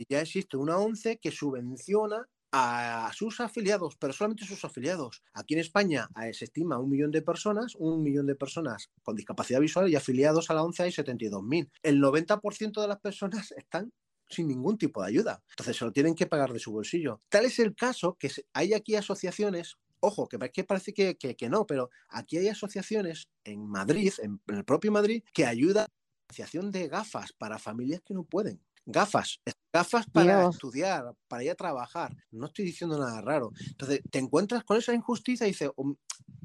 ya existe una ONCE que subvenciona a sus afiliados, pero solamente sus afiliados. Aquí en España eh, se estima un millón de personas, un millón de personas con discapacidad visual y afiliados a la ONCE hay 72.000. El 90% de las personas están sin ningún tipo de ayuda. Entonces se lo tienen que pagar de su bolsillo. Tal es el caso que hay aquí asociaciones, ojo, que, pa- que parece que, que- que no, pero aquí hay asociaciones en Madrid, en, en el propio Madrid, que ayudan a la financiación de gafas para familias que no pueden. Gafas, gafas para estudiar, para ir a trabajar. No estoy diciendo nada raro. Entonces, te encuentras con esa injusticia y dices, "Um,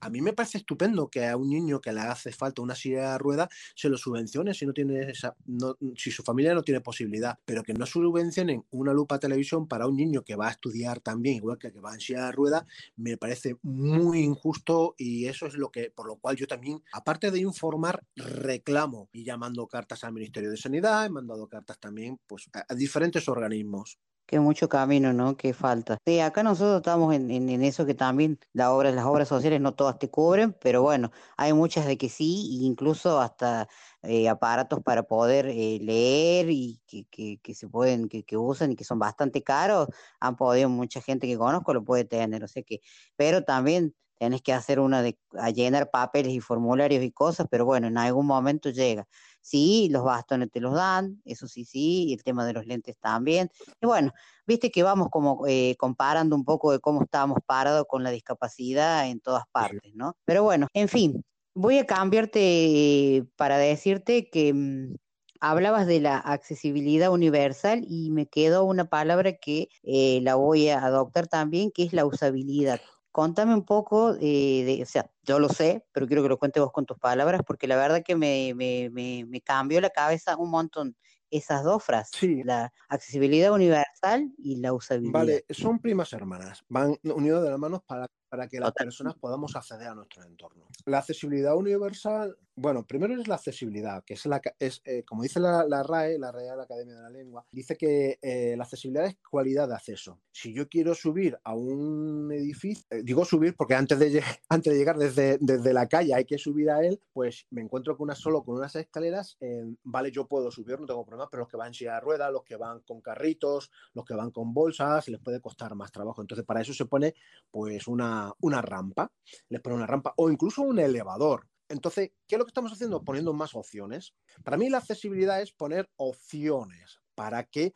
a mí me parece estupendo que a un niño que le hace falta una silla de rueda se lo subvencione si no tiene esa, no- si su familia no tiene posibilidad, pero que no subvencionen una lupa televisión para un niño que va a estudiar también, igual que el que va en silla de rueda, me parece muy injusto y eso es lo que, por lo cual yo también, aparte de informar, reclamo y llamando cartas al Ministerio de Sanidad, he mandado cartas también pues, a, a diferentes organismos. Que mucho camino, ¿no? Que falta. Sí, acá nosotros estamos en, en, en eso que también la obra, las obras sociales no todas te cubren, pero bueno, hay muchas de que sí, e incluso hasta eh, aparatos para poder eh, leer y que, que, que se pueden, que, que usan y que son bastante caros, han podido, mucha gente que conozco lo puede tener, o sea que, pero también tenés que hacer una de a llenar papeles y formularios y cosas, pero bueno, en algún momento llega. Sí, los bastones te los dan, eso sí, sí, y el tema de los lentes también. Y bueno, viste que vamos como eh, comparando un poco de cómo estábamos parados con la discapacidad en todas partes, ¿no? Pero bueno, en fin, voy a cambiarte para decirte que mm, hablabas de la accesibilidad universal y me quedó una palabra que eh, la voy a adoptar también, que es la usabilidad. Contame un poco, eh, de, o sea, yo lo sé, pero quiero que lo cuentes vos con tus palabras, porque la verdad que me, me, me, me cambió la cabeza un montón esas dos frases, la accesibilidad universal y la usabilidad. Vale, son primas hermanas, van unidos de las manos para, para que las personas podamos acceder a nuestro entorno. La accesibilidad universal, bueno, primero es la accesibilidad, que es, la, es eh, como dice la, la, RAE, la Real Academia de la Lengua, dice que eh, la accesibilidad es cualidad de acceso. Si yo quiero subir a un edificio, eh, digo subir porque antes de, antes de llegar desde, desde, la calle hay que subir a él, pues me encuentro con una, solo con unas escaleras, vale, yo puedo subir, no tengo problema, pero los que van en silla de ruedas, los que van con carritos, los que van con bolsas, les puede costar más trabajo. Entonces, para eso se pone pues una, una rampa, les pone una rampa o incluso un elevador. Entonces, ¿qué es lo que estamos haciendo? Poniendo más opciones. Para mí la accesibilidad es poner opciones para que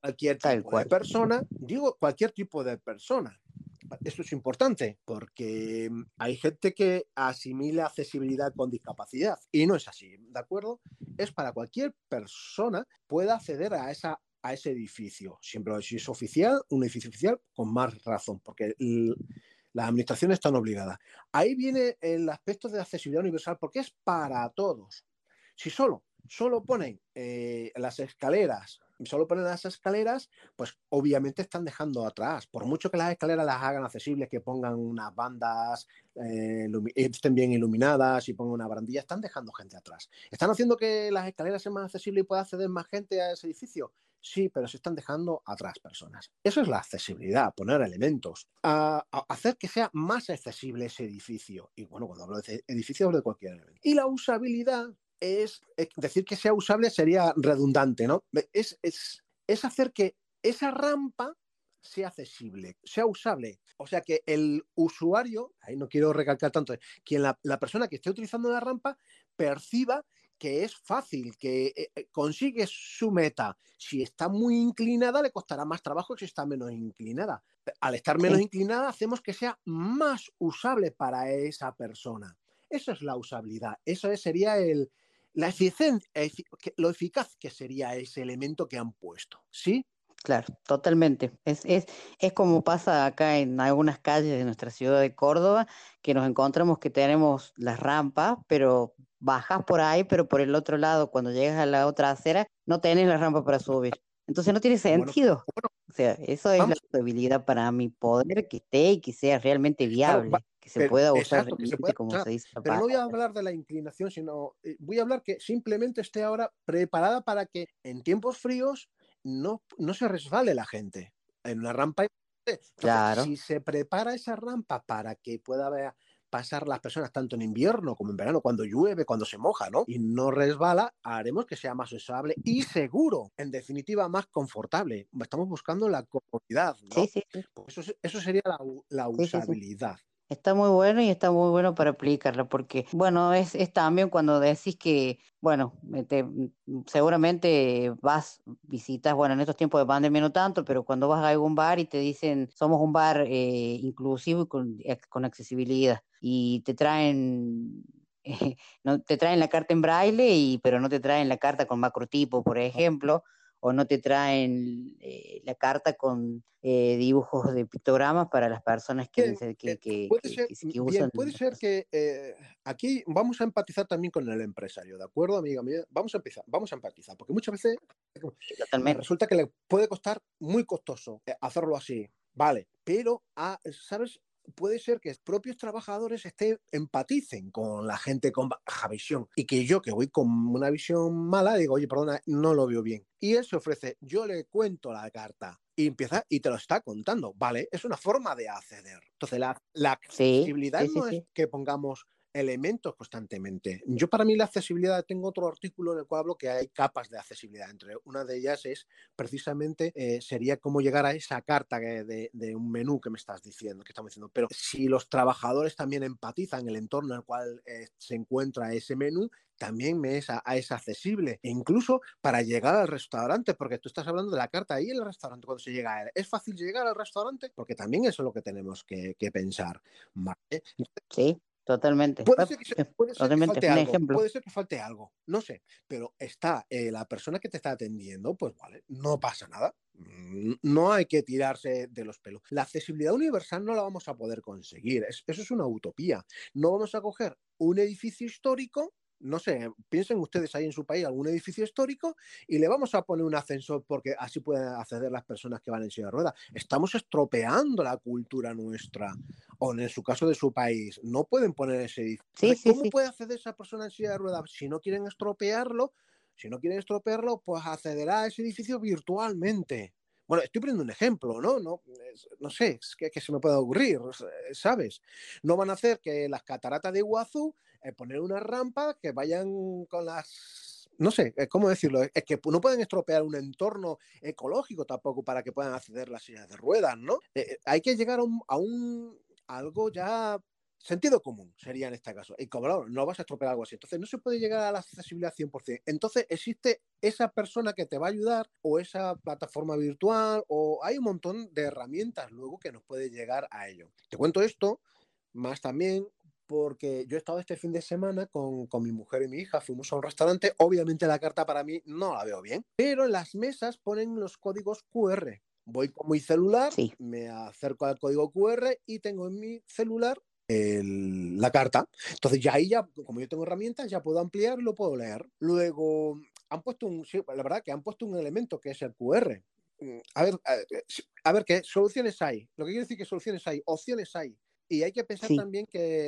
cualquier tipo de persona, digo cualquier tipo de persona, esto es importante porque hay gente que asimila accesibilidad con discapacidad y no es así, ¿de acuerdo? Es para cualquier persona pueda acceder a esa a ese edificio. Siempre si es oficial, un edificio oficial, con más razón, porque las administraciones están obligadas. Ahí viene el aspecto de accesibilidad universal, porque es para todos. Si solo, solo ponen eh, las escaleras, solo ponen las escaleras, pues obviamente están dejando atrás. Por mucho que las escaleras las hagan accesibles, que pongan unas bandas, eh, estén bien iluminadas y pongan una barandilla, están dejando gente atrás. ¿Están haciendo que las escaleras sean más accesibles y pueda acceder más gente a ese edificio? Sí, pero se están dejando atrás personas. Eso es la accesibilidad, poner elementos. A, hacer que sea más accesible ese edificio. Y bueno, cuando hablo de edificio, hablo de cualquier elemento. Y la usabilidad es, es decir que sea usable sería redundante, ¿no? Es, es, es hacer que esa rampa sea accesible, sea usable. O sea, que el usuario, ahí no quiero recalcar tanto, quien la, la persona que esté utilizando la rampa perciba que es fácil, que eh, eh, consigue su meta. Si está muy inclinada, le costará más trabajo que si está menos inclinada. Al estar menos Sí. inclinada, hacemos que sea más usable para esa persona. Eso es la usabilidad. Eso es- sería el, la eficien- efi- que- lo eficaz que sería ese elemento que han puesto. ¿Sí? Claro, totalmente. Es, es, es como pasa acá en algunas calles de nuestra ciudad de Córdoba, que nos encontramos que tenemos las rampas, pero bajas por ahí, pero por el otro lado, cuando llegas a la otra acera, no tenés la rampa para subir. Entonces no tiene sentido. O sea, eso es la vamos. usabilidad para mi poder que esté y que sea realmente Claro, viable, que se pero- pueda usar exacto, que se realmente pueda como usar. se dice la Pero no voy a hablar de la inclinación, sino eh, voy a hablar que simplemente esté ahora preparada para que en tiempos fríos no, no se resbale la gente en una rampa. Entonces, Claro. si se prepara esa rampa para que pueda haber- pasar las personas tanto en invierno como en verano, cuando llueve, cuando se moja, ¿no? Y no resbala, haremos que sea más usable y seguro, en definitiva, más confortable. Estamos buscando la comodidad, ¿no? Sí, sí. Pues eso, eso sería la, sí, usabilidad. Está muy bueno y está muy bueno para aplicarlo, porque, bueno, es, es también cuando decís que, bueno, eh, te- mm, seguramente vas, visitas, bueno, en estos tiempos de pandemia no tanto, pero cuando vas a algún bar y te dicen, somos un bar eh, inclusivo y con, ac- con accesibilidad, y te traen, eh, no, te traen la carta en braille, y, pero no te traen la carta con macrotipo, por ejemplo, o no te traen eh, la carta con eh, dibujos de pictogramas para las personas que, Bien, nece- que, que- Puede que- ser, que- que bien, usan. puede ser que eh, aquí vamos a empatizar también con el empresario, ¿de acuerdo, amiga mía? Vamos a empezar, vamos a empatizar, porque muchas veces Totalmente. resulta que le puede costar muy costoso eh, hacerlo así, vale, pero, ah, ¿sabes? Puede ser que propios trabajadores estén, empaticen con la gente con baja visión y que yo que voy con una visión mala digo, oye, perdona, no lo veo bien. Y él se ofrece, yo le cuento la carta y empieza y te lo está contando, ¿vale? Es una forma de acceder. Entonces, la, la accesibilidad sí, sí, no es sí. que pongamos elementos constantemente. Yo para mí la accesibilidad, tengo otro artículo en el cual hablo que hay capas de accesibilidad. Entre una de ellas es precisamente, eh, sería cómo llegar a esa carta de, un menú que me estás diciendo, que estamos diciendo. Pero si los trabajadores también empatizan el entorno en el cual eh, se encuentra ese menú, también me es, a- es accesible. E incluso para llegar al restaurante, porque tú estás hablando de la carta ahí en el restaurante cuando se llega a. ¿Es fácil llegar al restaurante? Porque también eso es lo que tenemos que, pensar. Sí, totalmente. Puede Pa- ser que, se- eh, puede ser que falte algo, ejemplo. puede ser que falte algo, no sé, pero está eh, la persona que te está atendiendo, pues vale, no pasa nada. No hay que tirarse de los pelos. La accesibilidad universal no la vamos a poder conseguir, es- eso es una utopía. No vamos a coger un edificio histórico, no sé, piensen ustedes ahí en su país algún edificio histórico y le vamos a poner un ascensor porque así pueden acceder las personas que van en silla de ruedas. Estamos estropeando la cultura nuestra o en su caso de su país. No pueden poner ese edificio. Sí, Entonces, sí, ¿Cómo sí. puede acceder esa persona en silla de ruedas? Si no quieren estropearlo, si no quieren estropearlo, pues accederá a ese edificio virtualmente. Bueno, estoy poniendo un ejemplo, ¿no? No, no sé, es que, que se me puede ocurrir, ¿sabes? No van a hacer que las cataratas de Iguazú eh, poner una rampa que vayan con las... No sé, eh, ¿cómo decirlo? Es que no pueden estropear un entorno ecológico tampoco para que puedan acceder las sillas de ruedas, ¿no? Eh, hay que llegar a un, algo ya sentido común sería en este caso. Y claro, no vas a estropear algo así. Entonces no se puede llegar a la accesibilidad 100%. Entonces existe esa persona que te va a ayudar o esa plataforma virtual o hay un montón de herramientas luego que nos puede llegar a ello. Te cuento esto, más también porque yo he estado este fin de semana con, con mi mujer y mi hija, fuimos a un restaurante, obviamente la carta para mí no la veo bien, pero en las mesas ponen los códigos QR. Voy con mi celular, me acerco al código QR y tengo en mi celular el- la carta. Entonces ya ahí ya, como yo tengo herramientas, ya puedo ampliar y lo puedo leer. Luego han puesto un, sí, la verdad que han puesto un elemento que es el QR. Mm, A ver, a, a ver qué soluciones hay. Lo que quiero decir que soluciones hay, opciones hay. Y hay que pensar Sí. también que,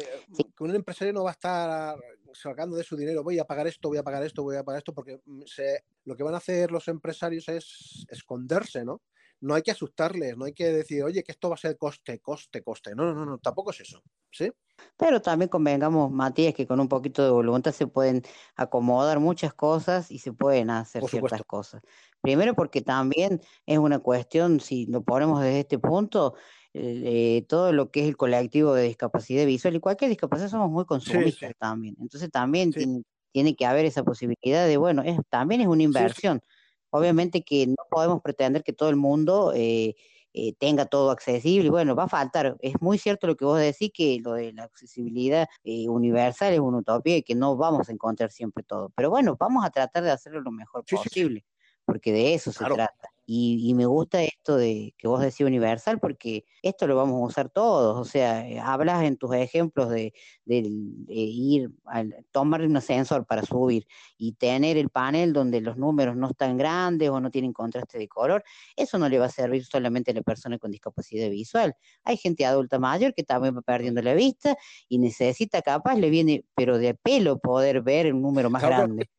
que un empresario no va a estar sacando de su dinero, voy a pagar esto, voy a pagar esto, voy a pagar esto, porque mm, se- lo que van a hacer los empresarios es esconderse, ¿no? No hay que asustarles, no hay que decir, oye, que esto va a ser coste, coste, coste. No, no, no, tampoco es eso. ¿Sí? Pero también convengamos, Matías, que con un poquito de voluntad se pueden acomodar muchas cosas y se pueden hacer ciertas cosas. Primero porque también es una cuestión, si lo ponemos desde este punto, eh, todo lo que es el colectivo de discapacidad visual y cualquier discapacidad somos muy consumistas también. Entonces también tiene, tiene que haber esa posibilidad de, bueno, es, también es una inversión. Obviamente que no podemos pretender que todo el mundo eh, eh, tenga todo accesible. Bueno, va a faltar. Es muy cierto lo que vos decís, que lo de la accesibilidad eh, universal es una utopía y que no vamos a encontrar siempre todo. Pero bueno, vamos a tratar de hacerlo lo mejor posible, porque de eso se trata. Y, y me gusta esto de que vos decís universal, porque esto lo vamos a usar todos. O sea, eh, hablas en tus ejemplos de, ir, al, tomar un ascensor para subir y tener el panel donde los números no están grandes o no tienen contraste de color. Eso no le va a servir solamente a la persona con discapacidad visual. Hay gente adulta mayor que también va perdiendo la vista y necesita capaz, le viene, pero de pelo poder ver un número más Claro, grande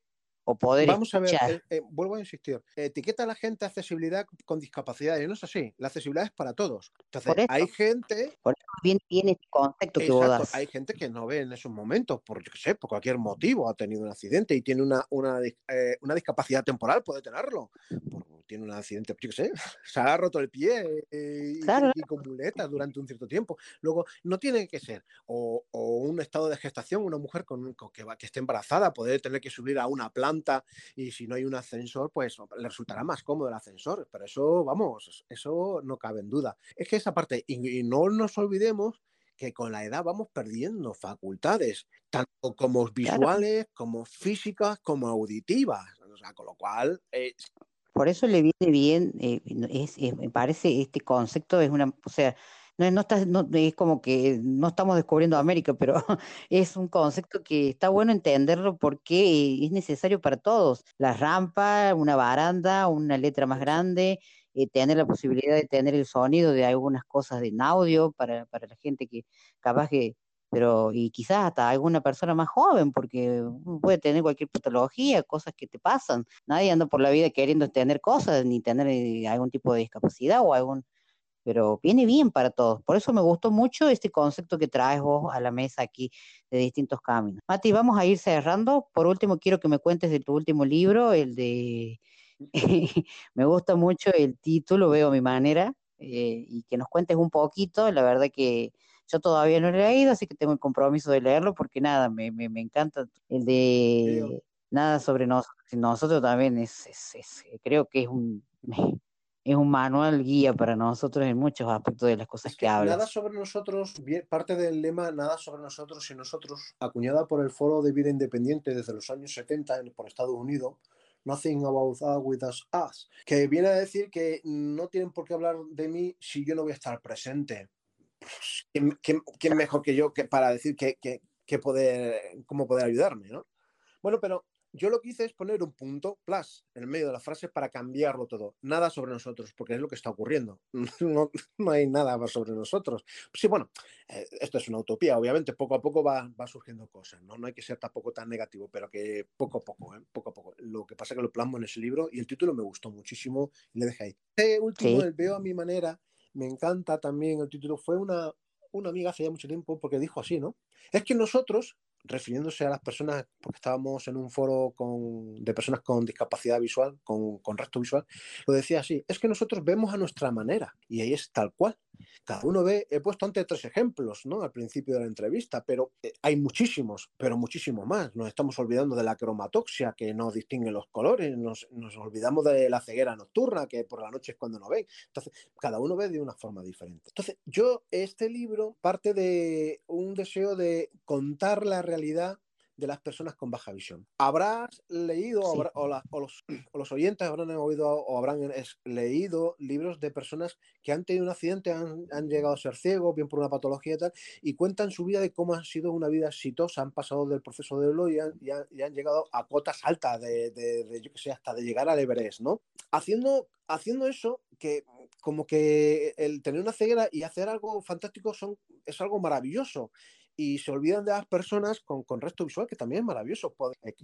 o poder Vamos a ver, eh, eh, vuelvo a insistir. Etiqueta a la gente accesibilidad con discapacidad y no es así. La accesibilidad es para todos. Entonces, eso. hay gente. Por eso viene, viene este concepto que vos das. hay gente que no ve en esos momentos, por yo qué sé, por cualquier motivo, ha tenido un accidente y tiene una, una, eh, una discapacidad temporal, puede tenerlo. Por- tiene un accidente, yo qué sé, se ha roto el pie y Claro. tiene que con muletas durante un cierto tiempo. Luego, no tiene que ser, o, o un estado de gestación, una mujer con, con que, va- que esté embarazada, puede tener que subir a una planta y si no hay un ascensor, pues le resultará más cómodo el ascensor. Pero eso, vamos, eso no cabe en duda. Es que esa parte, y, y no nos olvidemos que con la edad vamos perdiendo facultades, tanto como visuales, como físicas, como auditivas. O sea, con lo cual, eh, Por eso le viene bien, eh, no- es, es- me parece este concepto es una, o sea, no, no está, no, es como que no estamos descubriendo América, pero es un concepto que está bueno entenderlo porque es necesario para todos. La rampa, una baranda, una letra más grande, eh, tener la posibilidad de tener el sonido de algunas cosas en audio para, para la gente que capaz que pero y quizás hasta alguna persona más joven, porque puede tener cualquier patología, cosas que te pasan. Nadie anda por la vida queriendo tener cosas, ni tener eh, algún tipo de discapacidad o algún, pero viene bien para todos. Por eso me gustó mucho este concepto que traes vos a la mesa aquí de distintos caminos. Mati, vamos a ir cerrando. Por último, quiero que me cuentes de tu último libro, el de... me gusta mucho el título, veo mi manera, eh, y que nos cuentes un poquito. La verdad que yo todavía no lo he leído, así que tengo el compromiso de leerlo porque nada, me, me, me encanta el de nada sobre nosotros. Nosotros también es, es, es- creo que es un, es un manual guía para nosotros en muchos aspectos de las cosas que hablas. Nada sobre nosotros, parte del lema Nada sobre nosotros y nosotros, acuñada por el Foro de Vida Independiente desde los años 70 en- por Estados Unidos, Nothing About Us With Us, Us, que viene a decir que no tienen por qué hablar de mí si yo no voy a estar presente. Pues, ¿quién, quién- quién mejor que yo que para decir que, que- que poder, cómo poder ayudarme, ¿no? Bueno, pero yo lo que hice es poner un punto, plus, en el medio de la frase para cambiarlo todo. Nada sobre nosotros, porque es lo que está ocurriendo. No, no hay nada más sobre nosotros. Sí, bueno, eh, esto es una utopía, obviamente, poco a poco va, va surgiendo cosas, ¿no? No hay que ser tampoco tan negativo, pero que poco a poco, ¿eh? Poco a poco. Lo que pasa es que lo plasmo en ese libro y el título me gustó muchísimo y le dejé ahí. Este último, Sí. el Veo a mi manera, me encanta también el título. Fue una, una amiga hace ya mucho tiempo porque dijo así, ¿no? Es que nosotros, refiriéndose a las personas, porque estábamos en un foro con, de personas con discapacidad visual, con, con resto visual, lo decía así, es que nosotros vemos a nuestra manera y ahí es tal cual. Cada uno ve, he puesto antes tres ejemplos, ¿no? Al principio de la entrevista, pero eh, hay muchísimos, pero muchísimo más. Nos estamos olvidando de la cromatoxia, que no distingue los colores, nos, nos olvidamos de la ceguera nocturna, que por la noche es cuando no ven. Entonces, cada uno ve de una forma diferente. Entonces, yo, este libro parte de un deseo de contar la realidad de las personas con baja visión. Habrás leído o, Sí. habrá- o la- o los, o los oyentes habrán oído o habrán es- leído libros de personas que han tenido un accidente, han, han llegado a ser ciegos, bien por una patología y tal, y cuentan su vida de cómo ha sido una vida exitosa, han pasado del proceso de Elo y han, y han- y han llegado a cotas altas de, de- de, yo que sé, hasta de llegar al Everest, ¿no? Haciendo, haciendo eso, que como que el tener una ceguera y hacer algo fantástico son, es algo maravilloso y se olvidan de las personas con, con resto visual, que también es maravilloso.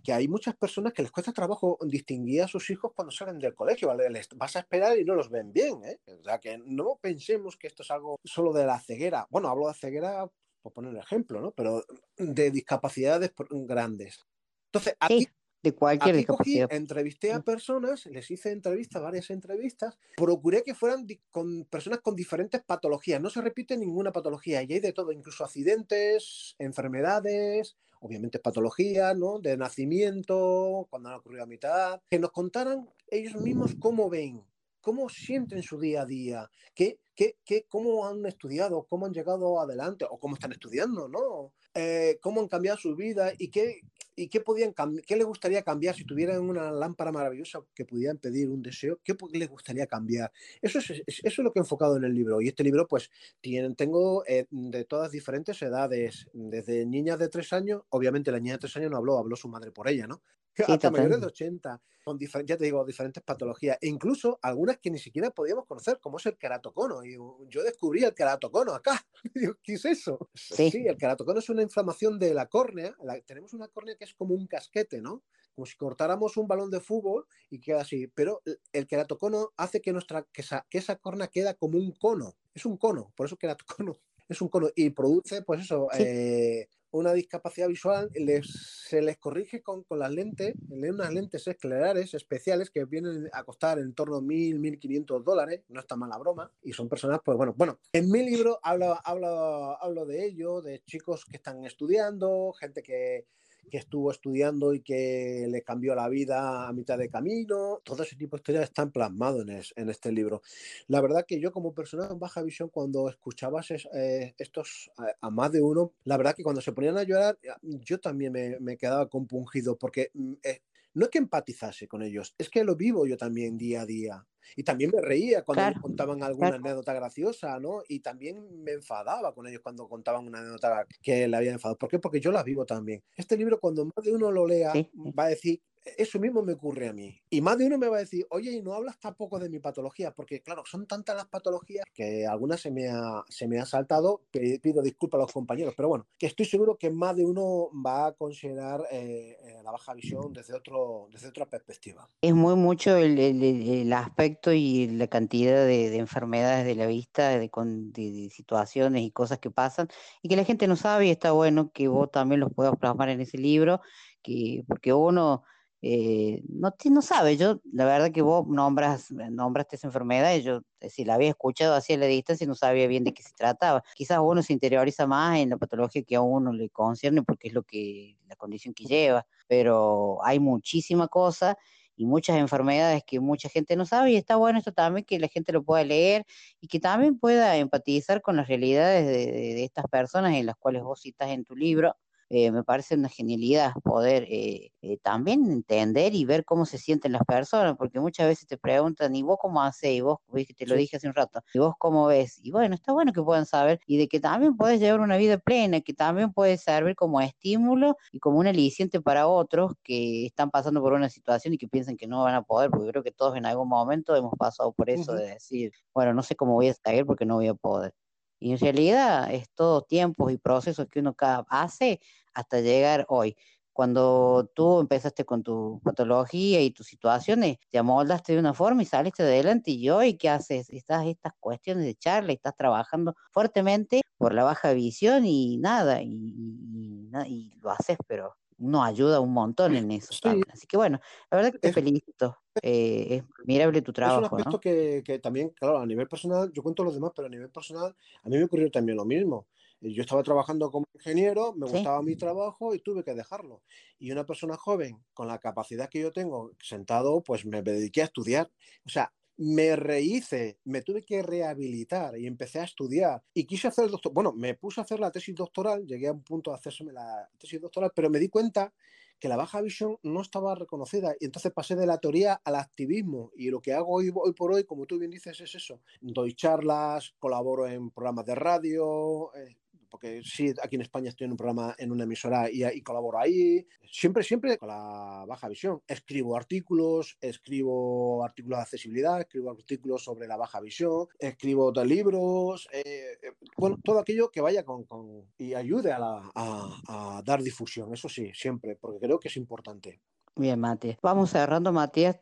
Que hay muchas personas que les cuesta trabajo distinguir a sus hijos cuando salen del colegio. ¿vale? Les vas a esperar y no los ven bien. ¿eh? O sea, que no pensemos que esto es algo solo de la ceguera. Bueno, hablo de ceguera por poner un ejemplo, ¿no? Pero de discapacidades grandes. Entonces, aquí de cualquier Aquí cogí, entrevisté a personas, les hice entrevistas, varias entrevistas, procuré que fueran con personas con diferentes patologías, no se repite ninguna patología, y hay de todo, incluso accidentes, enfermedades, obviamente patologías, ¿no? De nacimiento, cuando han ocurrido a mitad, que nos contaran ellos mismos cómo ven, cómo sienten su día a día, qué, qué, qué, cómo han estudiado, cómo han llegado adelante, o cómo están estudiando, ¿no? Eh, cómo han cambiado su vida y qué, y qué, podían qué les gustaría cambiar si tuvieran una lámpara maravillosa que pudieran pedir un deseo, qué les gustaría cambiar. Eso es, es- eso es lo que he enfocado en el libro. Y este libro, pues, tienen, tengo eh, de todas diferentes edades, desde niñas de tres años, obviamente la niña de tres años no habló, habló su madre por ella, ¿no? Sí, Hasta mayores de totalmente. 80, con ya te digo, diferentes patologías, e incluso algunas que ni siquiera podíamos conocer, como es el keratocono. Y yo descubrí el keratocono acá. Digo, ¿qué es eso? Sí. el keratocono es una inflamación de la córnea. La- tenemos una córnea que es como un casquete, ¿no? Como si cortáramos un balón de fútbol y queda así. Pero el- el keratocono hace que, nuestra, que, esa, que esa córnea queda como un cono. Es un cono, por eso keratocono. Es un cono y produce, pues eso, Sí. eh, una discapacidad visual. Les, se les corrige con, con las lentes, le unas lentes esclerares especiales que vienen a costar en torno a 1.000, 1.500 dólares. No está mala broma. Y son personas, pues bueno, bueno, en mi libro hablo, hablo, hablo de ello, de chicos que están estudiando, gente que, que estuvo estudiando y que le cambió la vida a mitad de camino. Todo ese tipo de historias están plasmados en, en este libro. La verdad que yo como persona con baja visión, cuando escuchabas es- eh, estos a, a más de uno, la verdad que cuando se ponían a llorar, yo también me, me quedaba compungido porque mm, eh, no es que empatizase con ellos, es que lo vivo yo también día a día. Y también me reía cuando me contaban alguna claro. anécdota graciosa, ¿no? Y también me enfadaba con ellos cuando contaban una anécdota que le había enfadado. ¿Por qué? Porque yo las vivo también. Este libro, cuando más de uno lo lea, va a decir, eso mismo me ocurre a mí. Y más de uno me va a decir, oye, y no hablas tampoco de mi patología, porque claro, son tantas las patologías que algunas se me ha, se me ha saltado, pido disculpas a los compañeros, pero bueno, que estoy seguro que más de uno va a considerar eh, eh, la baja visión desde, otro, desde otra perspectiva. Es muy mucho el, el- el- aspecto y la cantidad de, de enfermedades de la vista, de, de- de situaciones y cosas que pasan y que la gente no sabe y está bueno que vos también los puedas plasmar en ese libro, que, porque uno eh, no, no sabe. Yo, la verdad que vos nombras, nombraste esa enfermedad y yo, eh, si la había escuchado así a la distancia, no sabía bien de qué se trataba. Quizás uno se interioriza más en la patología que a uno le concierne porque es lo que, la condición que lleva, pero hay muchísima cosa y muchas enfermedades que mucha gente no sabe y está bueno esto también que la gente lo pueda leer y que también pueda empatizar con las realidades de, de- de estas personas en las cuales vos citas en tu libro. Eh, me parece una genialidad poder eh, eh, también entender y ver cómo se sienten las personas, porque muchas veces te preguntan, ¿y vos cómo haces? Y vos, que te lo dije hace un rato, ¿y vos cómo ves? Y bueno, está bueno que puedan saber y de que también puedes llevar una vida plena, que también puede servir como estímulo y como un aliciente para otros que están pasando por una situación y que piensan que no van a poder, porque creo que todos en algún momento hemos pasado por eso Ujú. de decir, bueno, no sé cómo voy a seguir porque no voy a poder. Y en realidad es todo tiempos y procesos que uno cada hace hasta llegar hoy. Cuando tú empezaste con tu patología y tus situaciones, te amoldaste de una forma y saliste adelante. Y hoy, ¿qué haces? Estás estas cuestiones de charla, estás trabajando fuertemente por la baja visión y nada, y, y- y lo haces, pero uno ayuda un montón en eso también. Así que bueno, la verdad que te felicito. eh, es admirable tu Es un trabajo, aspecto ¿no? que, que también, claro, a nivel personal, yo cuento los demás, pero a nivel personal, a mí me ocurrió también lo mismo. Yo estaba trabajando como ingeniero, me Sí. gustaba mi trabajo y tuve que dejarlo. Y una persona joven, con la capacidad que yo tengo, sentado, pues me dediqué a estudiar. O sea, me rehice, me tuve que rehabilitar y empecé a estudiar. Y quise hacer el doctor, bueno, me puse a hacer la tesis doctoral, llegué a un punto de hacerme la tesis doctoral, pero me di cuenta que la baja visión no estaba reconocida y entonces pasé de la teoría al activismo y lo que hago hoy, hoy por hoy, como tú bien dices, es eso. Doy charlas, colaboro en programas de radio, eh, porque sí, aquí en España estoy en un programa, en una emisora y, colaboro ahí, siempre, siempre con la baja visión. Escribo artículos, escribo artículos de accesibilidad, escribo artículos sobre la baja visión, escribo de libros, eh, eh, todo aquello que vaya con, con- y ayude a, dar difusión, eso sí, siempre, porque creo que es importante. Bien, Matías. Vamos cerrando, Matías.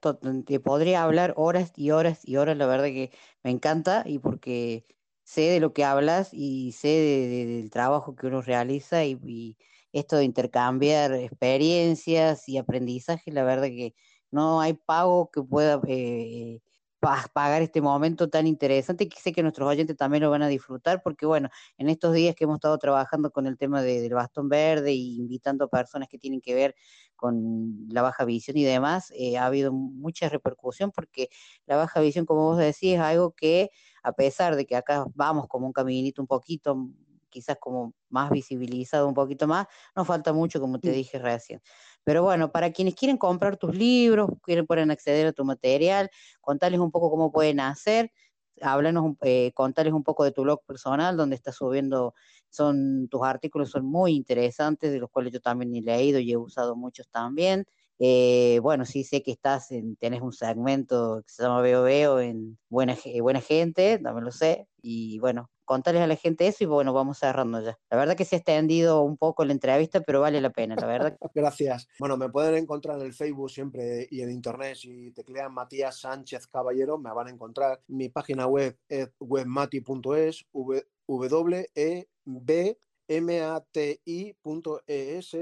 Te podría hablar horas y horas y horas, la verdad que me encanta y porque sé de lo que hablas y sé de- de- del trabajo que uno realiza y, esto de intercambiar experiencias y aprendizaje, la verdad que no hay pago que pueda eh, pa- pagar este momento tan interesante que sé que nuestros oyentes también lo van a disfrutar porque bueno, en estos días que hemos estado trabajando con el tema de- del bastón verde y invitando personas que tienen que ver con la baja visión y demás, eh, ha habido mucha repercusión porque la baja visión, como vos decís, es algo que a pesar de que acá vamos como un caminito un poquito, quizás como más visibilizado un poquito más, nos falta mucho, como te dije recién. Pero bueno, para quienes quieren comprar tus libros, quieren pueden acceder a tu material, contarles un poco cómo pueden hacer, háblanos, un- eh, contarles un poco de tu blog personal, donde estás subiendo, son tus artículos son muy interesantes, de los cuales yo también he leído y he usado muchos también. Eh, bueno, sí sé que estás en, tenés un segmento que se llama Veo Veo en Buena, Ge- Buena Gente, también lo sé, y bueno, contarles a la gente eso y bueno, vamos cerrando ya. La verdad que se ha extendido un poco la entrevista, pero vale la pena, la verdad. Gracias. Bueno, me pueden encontrar en el Facebook siempre y en Internet. Si teclean Matías Sánchez Caballero, me van a encontrar. Mi página web es webmati.es, w e b m a t i.es.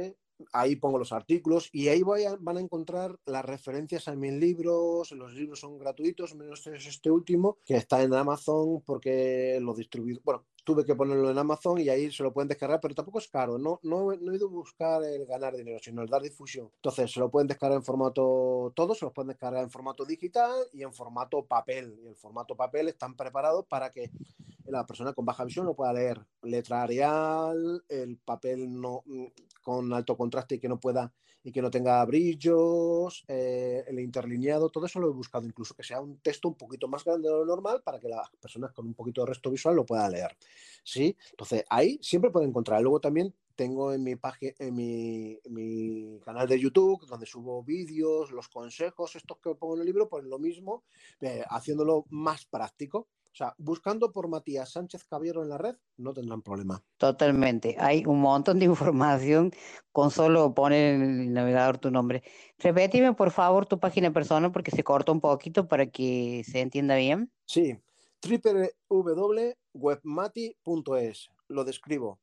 Ahí pongo los artículos y ahí voy a- van a encontrar las referencias a mis libros. Los libros son gratuitos, menos es este último, que está en Amazon porque lo distribuí. Bueno, tuve que ponerlo en Amazon y ahí se lo pueden descargar, pero tampoco es caro. No, no, he ido a buscar el ganar dinero, sino el dar difusión. Entonces, se lo pueden descargar en formato, todos se los pueden descargar en formato digital y en formato papel. Y el formato papel están preparados para que la persona con baja visión lo pueda leer. Letra Arial, el papel no mm, con alto contraste y que no pueda y que no tenga brillos, eh, el interlineado, todo eso lo he buscado, incluso que sea un texto un poquito más grande de lo normal para que las personas con un poquito de resto visual lo puedan leer. ¿Sí? Entonces, ahí siempre pueden encontrar. Luego también tengo en mi página, en mi, mi canal de YouTube, donde subo vídeos, los consejos, estos que pongo en el libro, pues lo mismo, eh, haciéndolo más práctico. O sea, buscando por Matías Sánchez Caballero en la red, no tendrán problema. Totalmente. Hay un montón de información con solo poner en el navegador tu nombre. Repetime, por favor, tu página personal porque se cortó un poquito para que se entienda bien. Sí, www.webmati.es. Lo describo.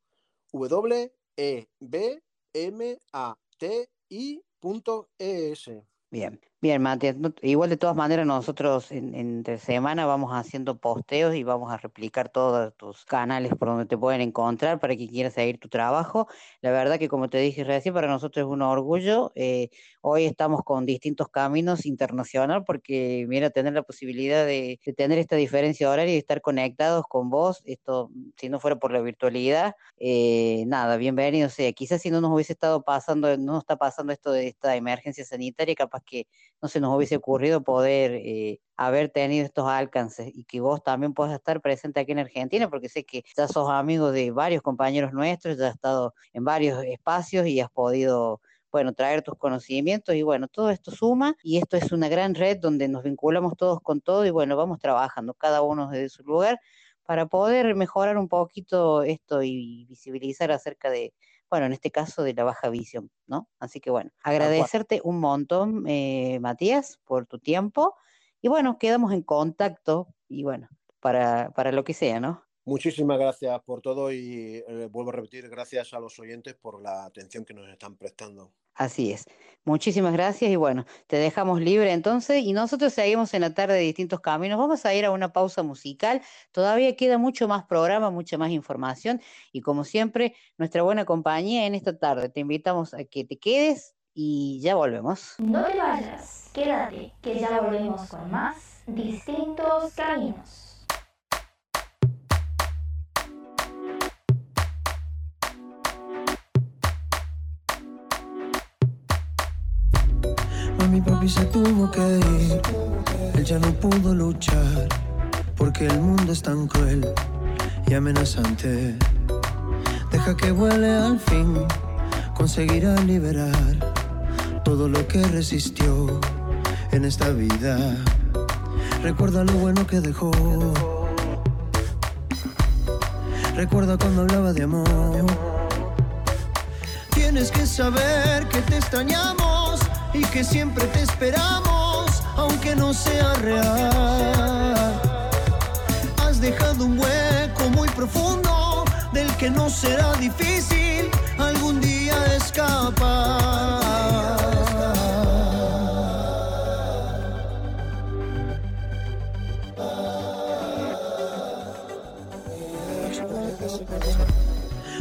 W E B M A T I.es. Bien, bien, Matías. Igual de todas maneras nosotros en, entre semana vamos haciendo posteos y vamos a replicar todos tus canales por donde te pueden encontrar para que quieras seguir tu trabajo. La verdad que como te dije recién, para nosotros es un orgullo. eh, hoy estamos con distintos caminos internacional porque mira, tener la posibilidad de, de tener esta diferencia horaria y estar conectados con vos, esto si no fuera por la virtualidad, eh, nada, bienvenido sea. Quizás si no nos hubiese estado pasando, no nos está pasando esto de esta emergencia sanitaria, capaz que no se nos hubiese ocurrido poder eh, haber tenido estos alcances y que vos también puedas estar presente aquí en Argentina, porque sé que ya sos amigo de varios compañeros nuestros, ya has estado en varios espacios y has podido bueno, traer tus conocimientos y bueno, todo esto suma y esto es una gran red donde nos vinculamos todos con todo y bueno, vamos trabajando cada uno desde su lugar para poder mejorar un poquito esto y visibilizar acerca de, bueno, en este caso de la baja visión, ¿no? Así que bueno, agradecerte un montón, eh, Matías, por tu tiempo y bueno, quedamos en contacto y bueno, para, para lo que sea, ¿no? Muchísimas gracias por todo y eh, vuelvo a repetir, gracias a los oyentes por la atención que nos están prestando. Así es. Muchísimas gracias y bueno, te dejamos libre entonces y nosotros seguimos en la tarde de distintos caminos. Vamos a ir a una pausa musical. Todavía queda mucho más programa, mucha más información y como siempre, nuestra buena compañía en esta tarde. Te invitamos a que te quedes y ya volvemos. No te vayas, quédate, que ya volvemos con más distintos caminos. Mami, papi se tuvo que ir. Él ya no pudo luchar. Porque el mundo es tan cruel y amenazante. Deja que vuele al fin. Conseguirá liberar todo lo que resistió en esta vida. Recuerda lo bueno que dejó. Recuerda cuando hablaba de amor. Tienes que saber que te extrañamos y que siempre te esperamos, aunque no sea real. Has dejado un hueco muy profundo del que no será difícil algún día escapar.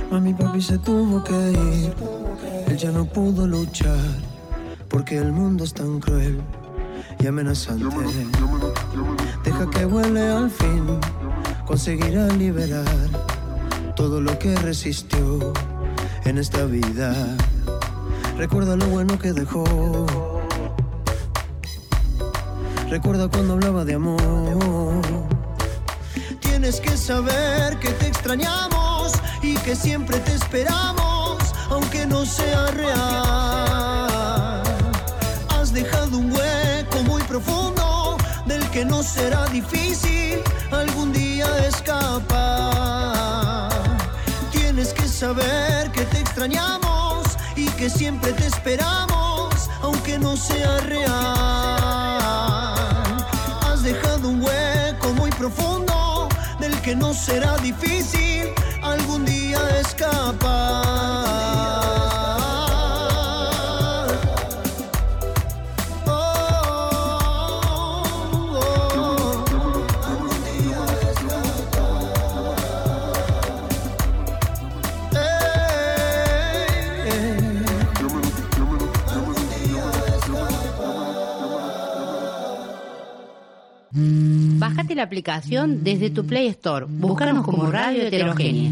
Mami, papi se tuvo que ir. Él ya no pudo luchar porque el mundo es tan cruel y amenazante. Deja que vuele al fin, conseguirá liberar todo lo que resistió en esta vida. Recuerda lo bueno que dejó. Recuerda cuando hablaba de amor. Tienes que saber que te extrañamos y que siempre te esperamos, aunque no sea real. Que no será difícil algún día escapar. Tienes que saber que te extrañamos y que siempre te esperamos, aunque no sea real. Has dejado un hueco muy profundo del que no será difícil algún día escapar. La aplicación desde tu Play Store. Búscanos como Radio Heterogénea.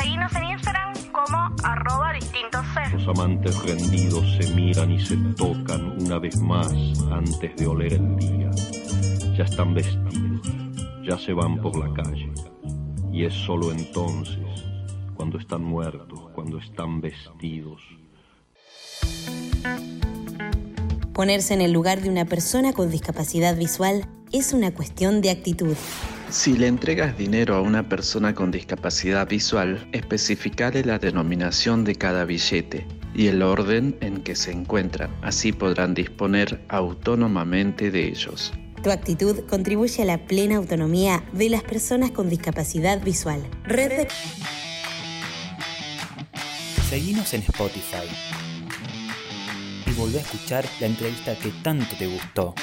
Seguinos en Instagram como arroba distintos. Los amantes rendidos se miran y se tocan una vez más antes de oler el día. Ya están vestidos, ya se van por la calle. Y es solo entonces, cuando están muertos, cuando están vestidos, Ponerse en el lugar de una persona con discapacidad visual es una cuestión de actitud. Si le entregas dinero a una persona con discapacidad visual, especificale la denominación de cada billete y el orden en que se encuentran. Así podrán disponer autónomamente de ellos. Tu actitud contribuye a la plena autonomía de las personas con discapacidad visual. Red de... Seguinos en Spotify y volvé a escuchar la entrevista que tanto te gustó.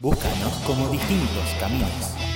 Búscanos como distintos caminos.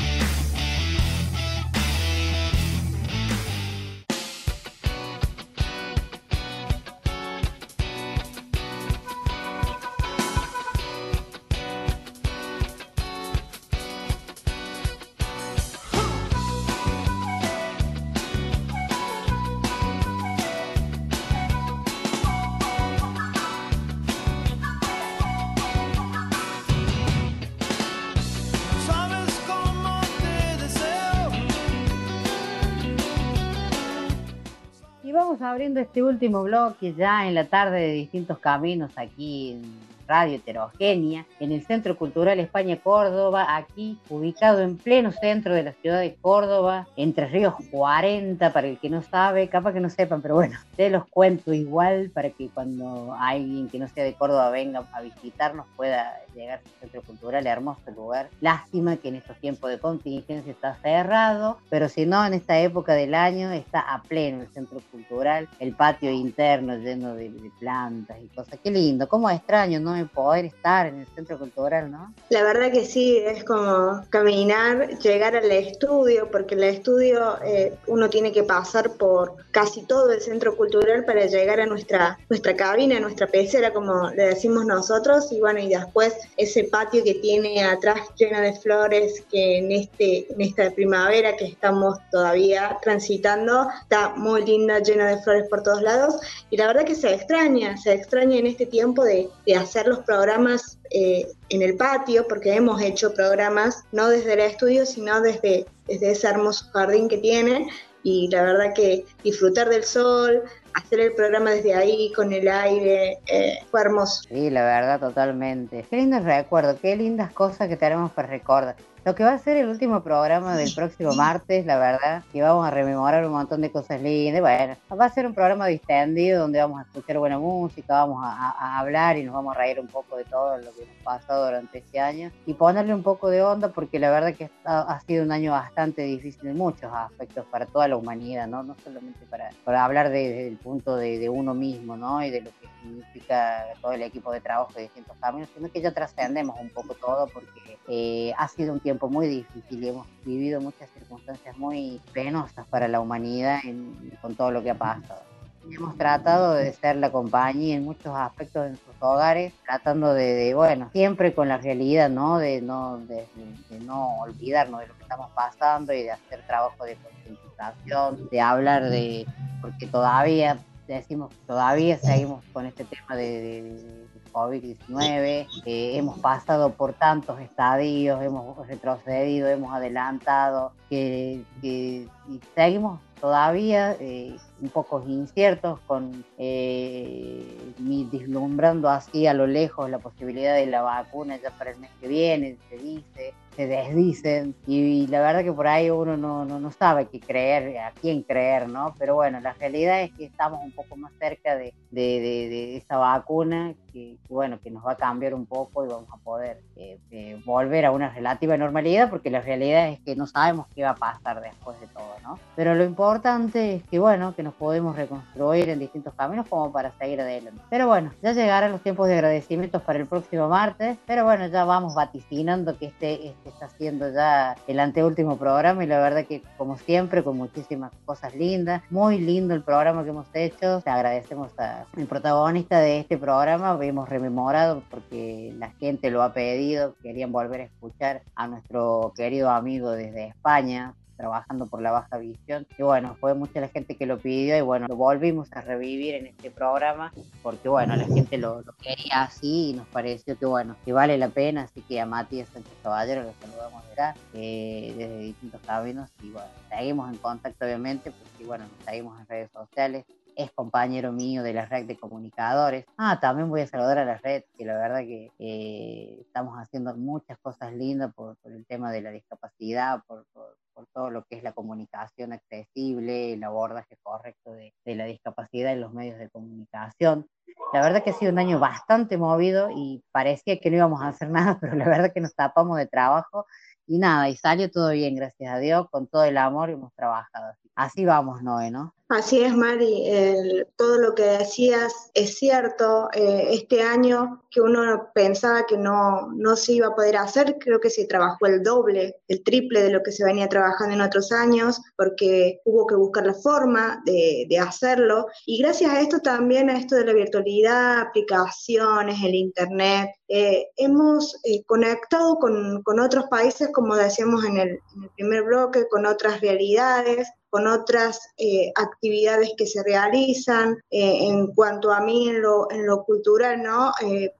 Abriendo este último bloque ya en la tarde de distintos caminos aquí en radio heterogénea, en el Centro Cultural España Córdoba, aquí ubicado en pleno centro de la ciudad de Córdoba, entre Ríos 40, para el que no sabe, capaz que no sepan, pero bueno, te los cuento igual para que cuando alguien que no sea de Córdoba venga a visitarnos pueda llegar al Centro Cultural, hermoso lugar. Lástima que en estos tiempos de contingencia está cerrado, pero si no, en esta época del año está a pleno el Centro Cultural, el patio interno lleno de, plantas y cosas. Qué lindo, cómo extraño no poder estar en el Centro Cultural, ¿no? La verdad que sí, es como caminar, llegar al estudio, porque el estudio eh, uno tiene que pasar por casi todo el centro cultural para llegar a nuestra, nuestra cabina, nuestra pecera, como le decimos nosotros, y bueno, y después ese patio que tiene atrás lleno de flores, que en, este, en esta primavera que estamos todavía transitando, está muy linda, llena de flores por todos lados, y la verdad que se extraña, se extraña en este tiempo de, de hacer los programas eh, en el patio, porque hemos hecho programas no desde el estudio, sino desde, desde ese hermoso jardín que tiene. Y la verdad que disfrutar del sol, hacer el programa desde ahí, con el aire, eh, fue hermoso. Sí, la verdad, totalmente. Qué lindos recuerdos, qué lindas cosas que tenemos para recordar. Lo que va a ser el último programa del próximo martes, la verdad, que vamos a rememorar un montón de cosas lindas. Bueno, va a ser un programa distendido donde vamos a escuchar buena música, vamos a, a hablar y nos vamos a reír un poco de todo lo que hemos pasado durante este año y ponerle un poco de onda porque la verdad que ha, ha sido un año bastante difícil en muchos aspectos para toda la humanidad, ¿no? No solamente para, para hablar de- desde el punto de, de uno mismo, ¿no? Y de lo que significa todo el equipo de trabajo de distintos caminos, sino que ya trascendemos un poco todo porque eh, ha sido un tiempo muy difícil y hemos vivido muchas circunstancias muy penosas para la humanidad en- con todo lo que ha pasado. Hemos tratado de ser la compañía en muchos aspectos en sus hogares, tratando de, de, bueno, siempre con la realidad, ¿no? De no, de, de no olvidarnos de lo que estamos pasando y de hacer trabajo de concientización, de hablar de, porque todavía, decimos, todavía seguimos con este tema de, de- de COVID-19, eh, hemos pasado por tantos estadios, hemos retrocedido, hemos adelantado, que, que- y seguimos todavía eh, un poco inciertos, con eh, vislumbrando así a lo lejos la posibilidad de la vacuna ya para el mes que viene, se dice, se desdicen, y, la verdad que por ahí uno no, no, no sabe qué creer, a quién creer, ¿no? Pero bueno, la realidad es que estamos un poco más cerca de, de, de- de esa vacuna que, bueno, que nos va a cambiar un poco y vamos a poder eh, eh, volver a una relativa normalidad, porque la realidad es que no sabemos qué va a pasar después de todo, ¿no? Pero lo importante es que, bueno, que nos podemos reconstruir en distintos caminos como para seguir adelante. Pero bueno, ya llegarán los tiempos de agradecimientos para el próximo martes, pero bueno, ya vamos vaticinando que este, este está siendo ya el anteúltimo programa y la verdad que, como siempre, con muchísimas cosas lindas, muy lindo el programa que hemos hecho, te agradecemos a el protagonista de este programa, hemos rememorado porque la gente lo ha pedido, querían volver a escuchar a nuestro querido amigo desde España, trabajando por la baja visión. Y bueno, fue mucha la gente que lo pidió y bueno, lo volvimos a revivir en este programa porque bueno, la gente lo, quería así y nos pareció que bueno, que vale la pena. Así que a Matías Sánchez Caballero lo saludamos acá, eh, desde distintos caminos y bueno, seguimos en contacto obviamente porque bueno, nos seguimos en redes sociales es compañero mío de la red de comunicadores. Ah, también voy a saludar a la red, que la verdad que eh, estamos haciendo muchas cosas lindas por, por el tema de la discapacidad, por, por- por todo lo que es la comunicación accesible, el abordaje correcto de, de la discapacidad en los medios de comunicación. La verdad que ha sido un año bastante movido y parecía que no íbamos a hacer nada, pero la verdad que nos tapamos de trabajo y nada, y salió todo bien, gracias a Dios, con todo el amor hemos trabajado. Así vamos, Noé, ¿no? Así es, Mari, el- todo lo que decías es cierto. Eh, este año que uno pensaba que no, no se iba a poder hacer, creo que se trabajó el doble, el triple de lo que se venía trabajando en otros años, porque hubo que buscar la forma de, de hacerlo. Y gracias a esto también, a esto de la virtualidad, aplicaciones, el Internet, eh, hemos eh, conectado con, con otros países, como decíamos en el, en el primer bloque, con otras realidades, con otras eh, actividades que se realizan. Eh, en cuanto a mí, en lo, en lo cultural, ¿no?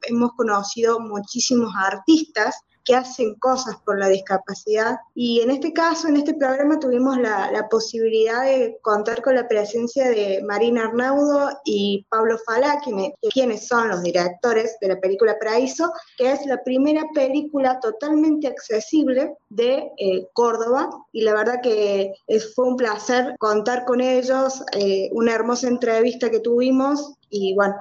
Hemos conocido muchísimos artistas que hacen cosas por la discapacidad. Y en este caso, en este programa, tuvimos la, la posibilidad de contar con la presencia de Marina Arnaudo y Pablo Falá, quienes, quienes son los directores de la película Paraíso, que es la primera película totalmente accesible de eh, Córdoba. Y la verdad que eh, fue un placer contar con ellos, eh, una hermosa entrevista que tuvimos y bueno,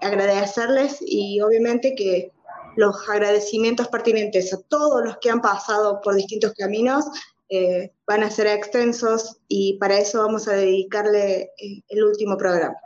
agradecerles y obviamente que los agradecimientos pertinentes a todos los que han pasado por distintos caminos eh, van a ser extensos y para eso vamos a dedicarle eh, el último programa.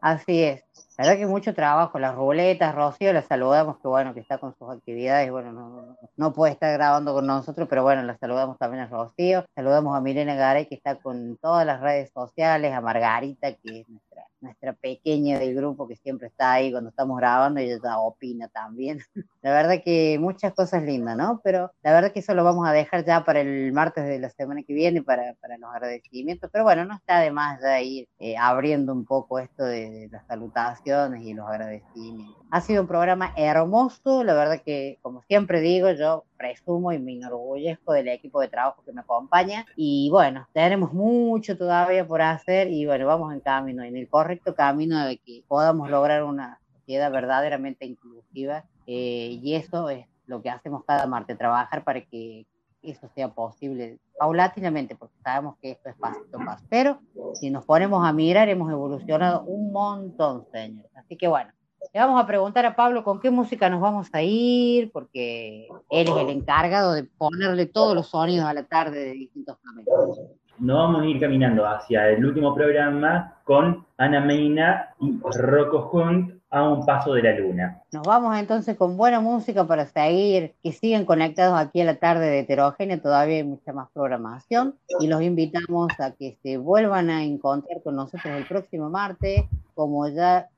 Así es. La verdad que mucho trabajo, las ruletas, Rocío, la saludamos, que bueno, que está con sus actividades, bueno, no, puede estar grabando con nosotros, pero bueno, la saludamos también a Rocío, saludamos a Milena Garay, que está con todas las redes sociales, a Margarita, que es nuestra, nuestra pequeña del grupo, que siempre está ahí cuando estamos grabando, ella ya opina también. La verdad que muchas cosas lindas, ¿no? Pero la verdad que eso lo vamos a dejar ya para el martes de la semana que viene, para, para los agradecimientos, pero bueno, no está de más ya ir eh, abriendo un poco esto de, de las salutaciones y los agradecimientos. Ha sido un programa hermoso, la verdad que, como siempre digo, yo presumo y me enorgullezco del equipo de trabajo que me acompaña. Y bueno, tenemos mucho todavía por hacer y bueno, vamos en camino, en el correcto camino de que podamos lograr una sociedad verdaderamente inclusiva. eh, y eso es lo que hacemos cada martes, trabajar para que eso sea posible paulatinamente, porque sabemos que esto es pasito a paso. Pero si nos ponemos a mirar, hemos evolucionado un montón, señores. Así que bueno, le vamos a preguntar a Pablo con qué música nos vamos a ir, porque él es el encargado de ponerle todos los sonidos a la tarde de distintos caminos. Nos vamos a ir caminando hacia el último programa con Ana Meina y Rocco Hunt a un paso de la luna. Nos vamos entonces con buena música para seguir, que sigan conectados aquí a la tarde de Heterogénea, todavía hay mucha más programación y los invitamos a que se vuelvan a encontrar con nosotros el próximo martes, como ya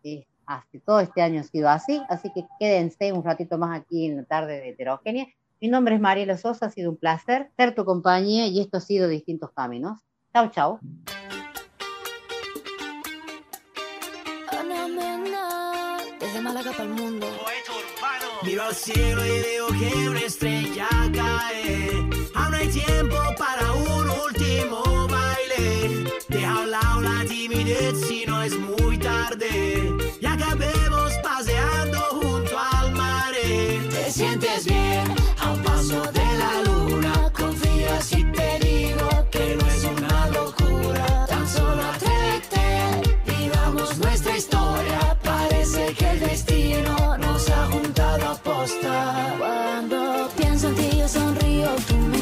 hace todo este año ha sido así, así que quédense un ratito más aquí en la tarde de Heterogénea. Mi nombre es Mariela Sosa, ha sido un placer ser tu compañía y esto ha sido Distintos Caminos. Desde Málaga para el mundo. Miro al cielo y veo que una estrella cae. Aún hay tiempo para un último baile. Deja a un lado la timidez si no es muy tarde. Y acabemos paseando junto al Te sientes bien a un paso de la luna. Confía si te digo que no es una locura. Tan solo atrévete, vivamos nuestra historia. Parece que el destino nos ha juntado a posta. Cuando pienso en ti yo sonrío, mirada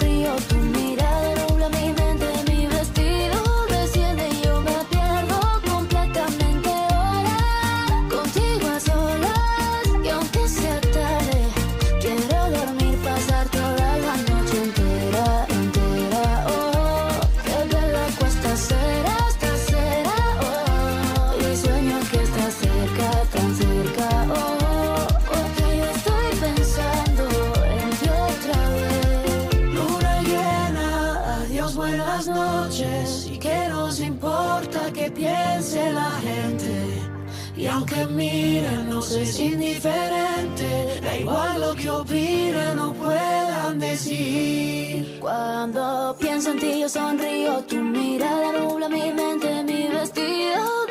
es indiferente. Da igual lo que opinen o puedan decir. Cuando pienso en ti yo sonrío, tu mirada nubla mi mente, mi vestido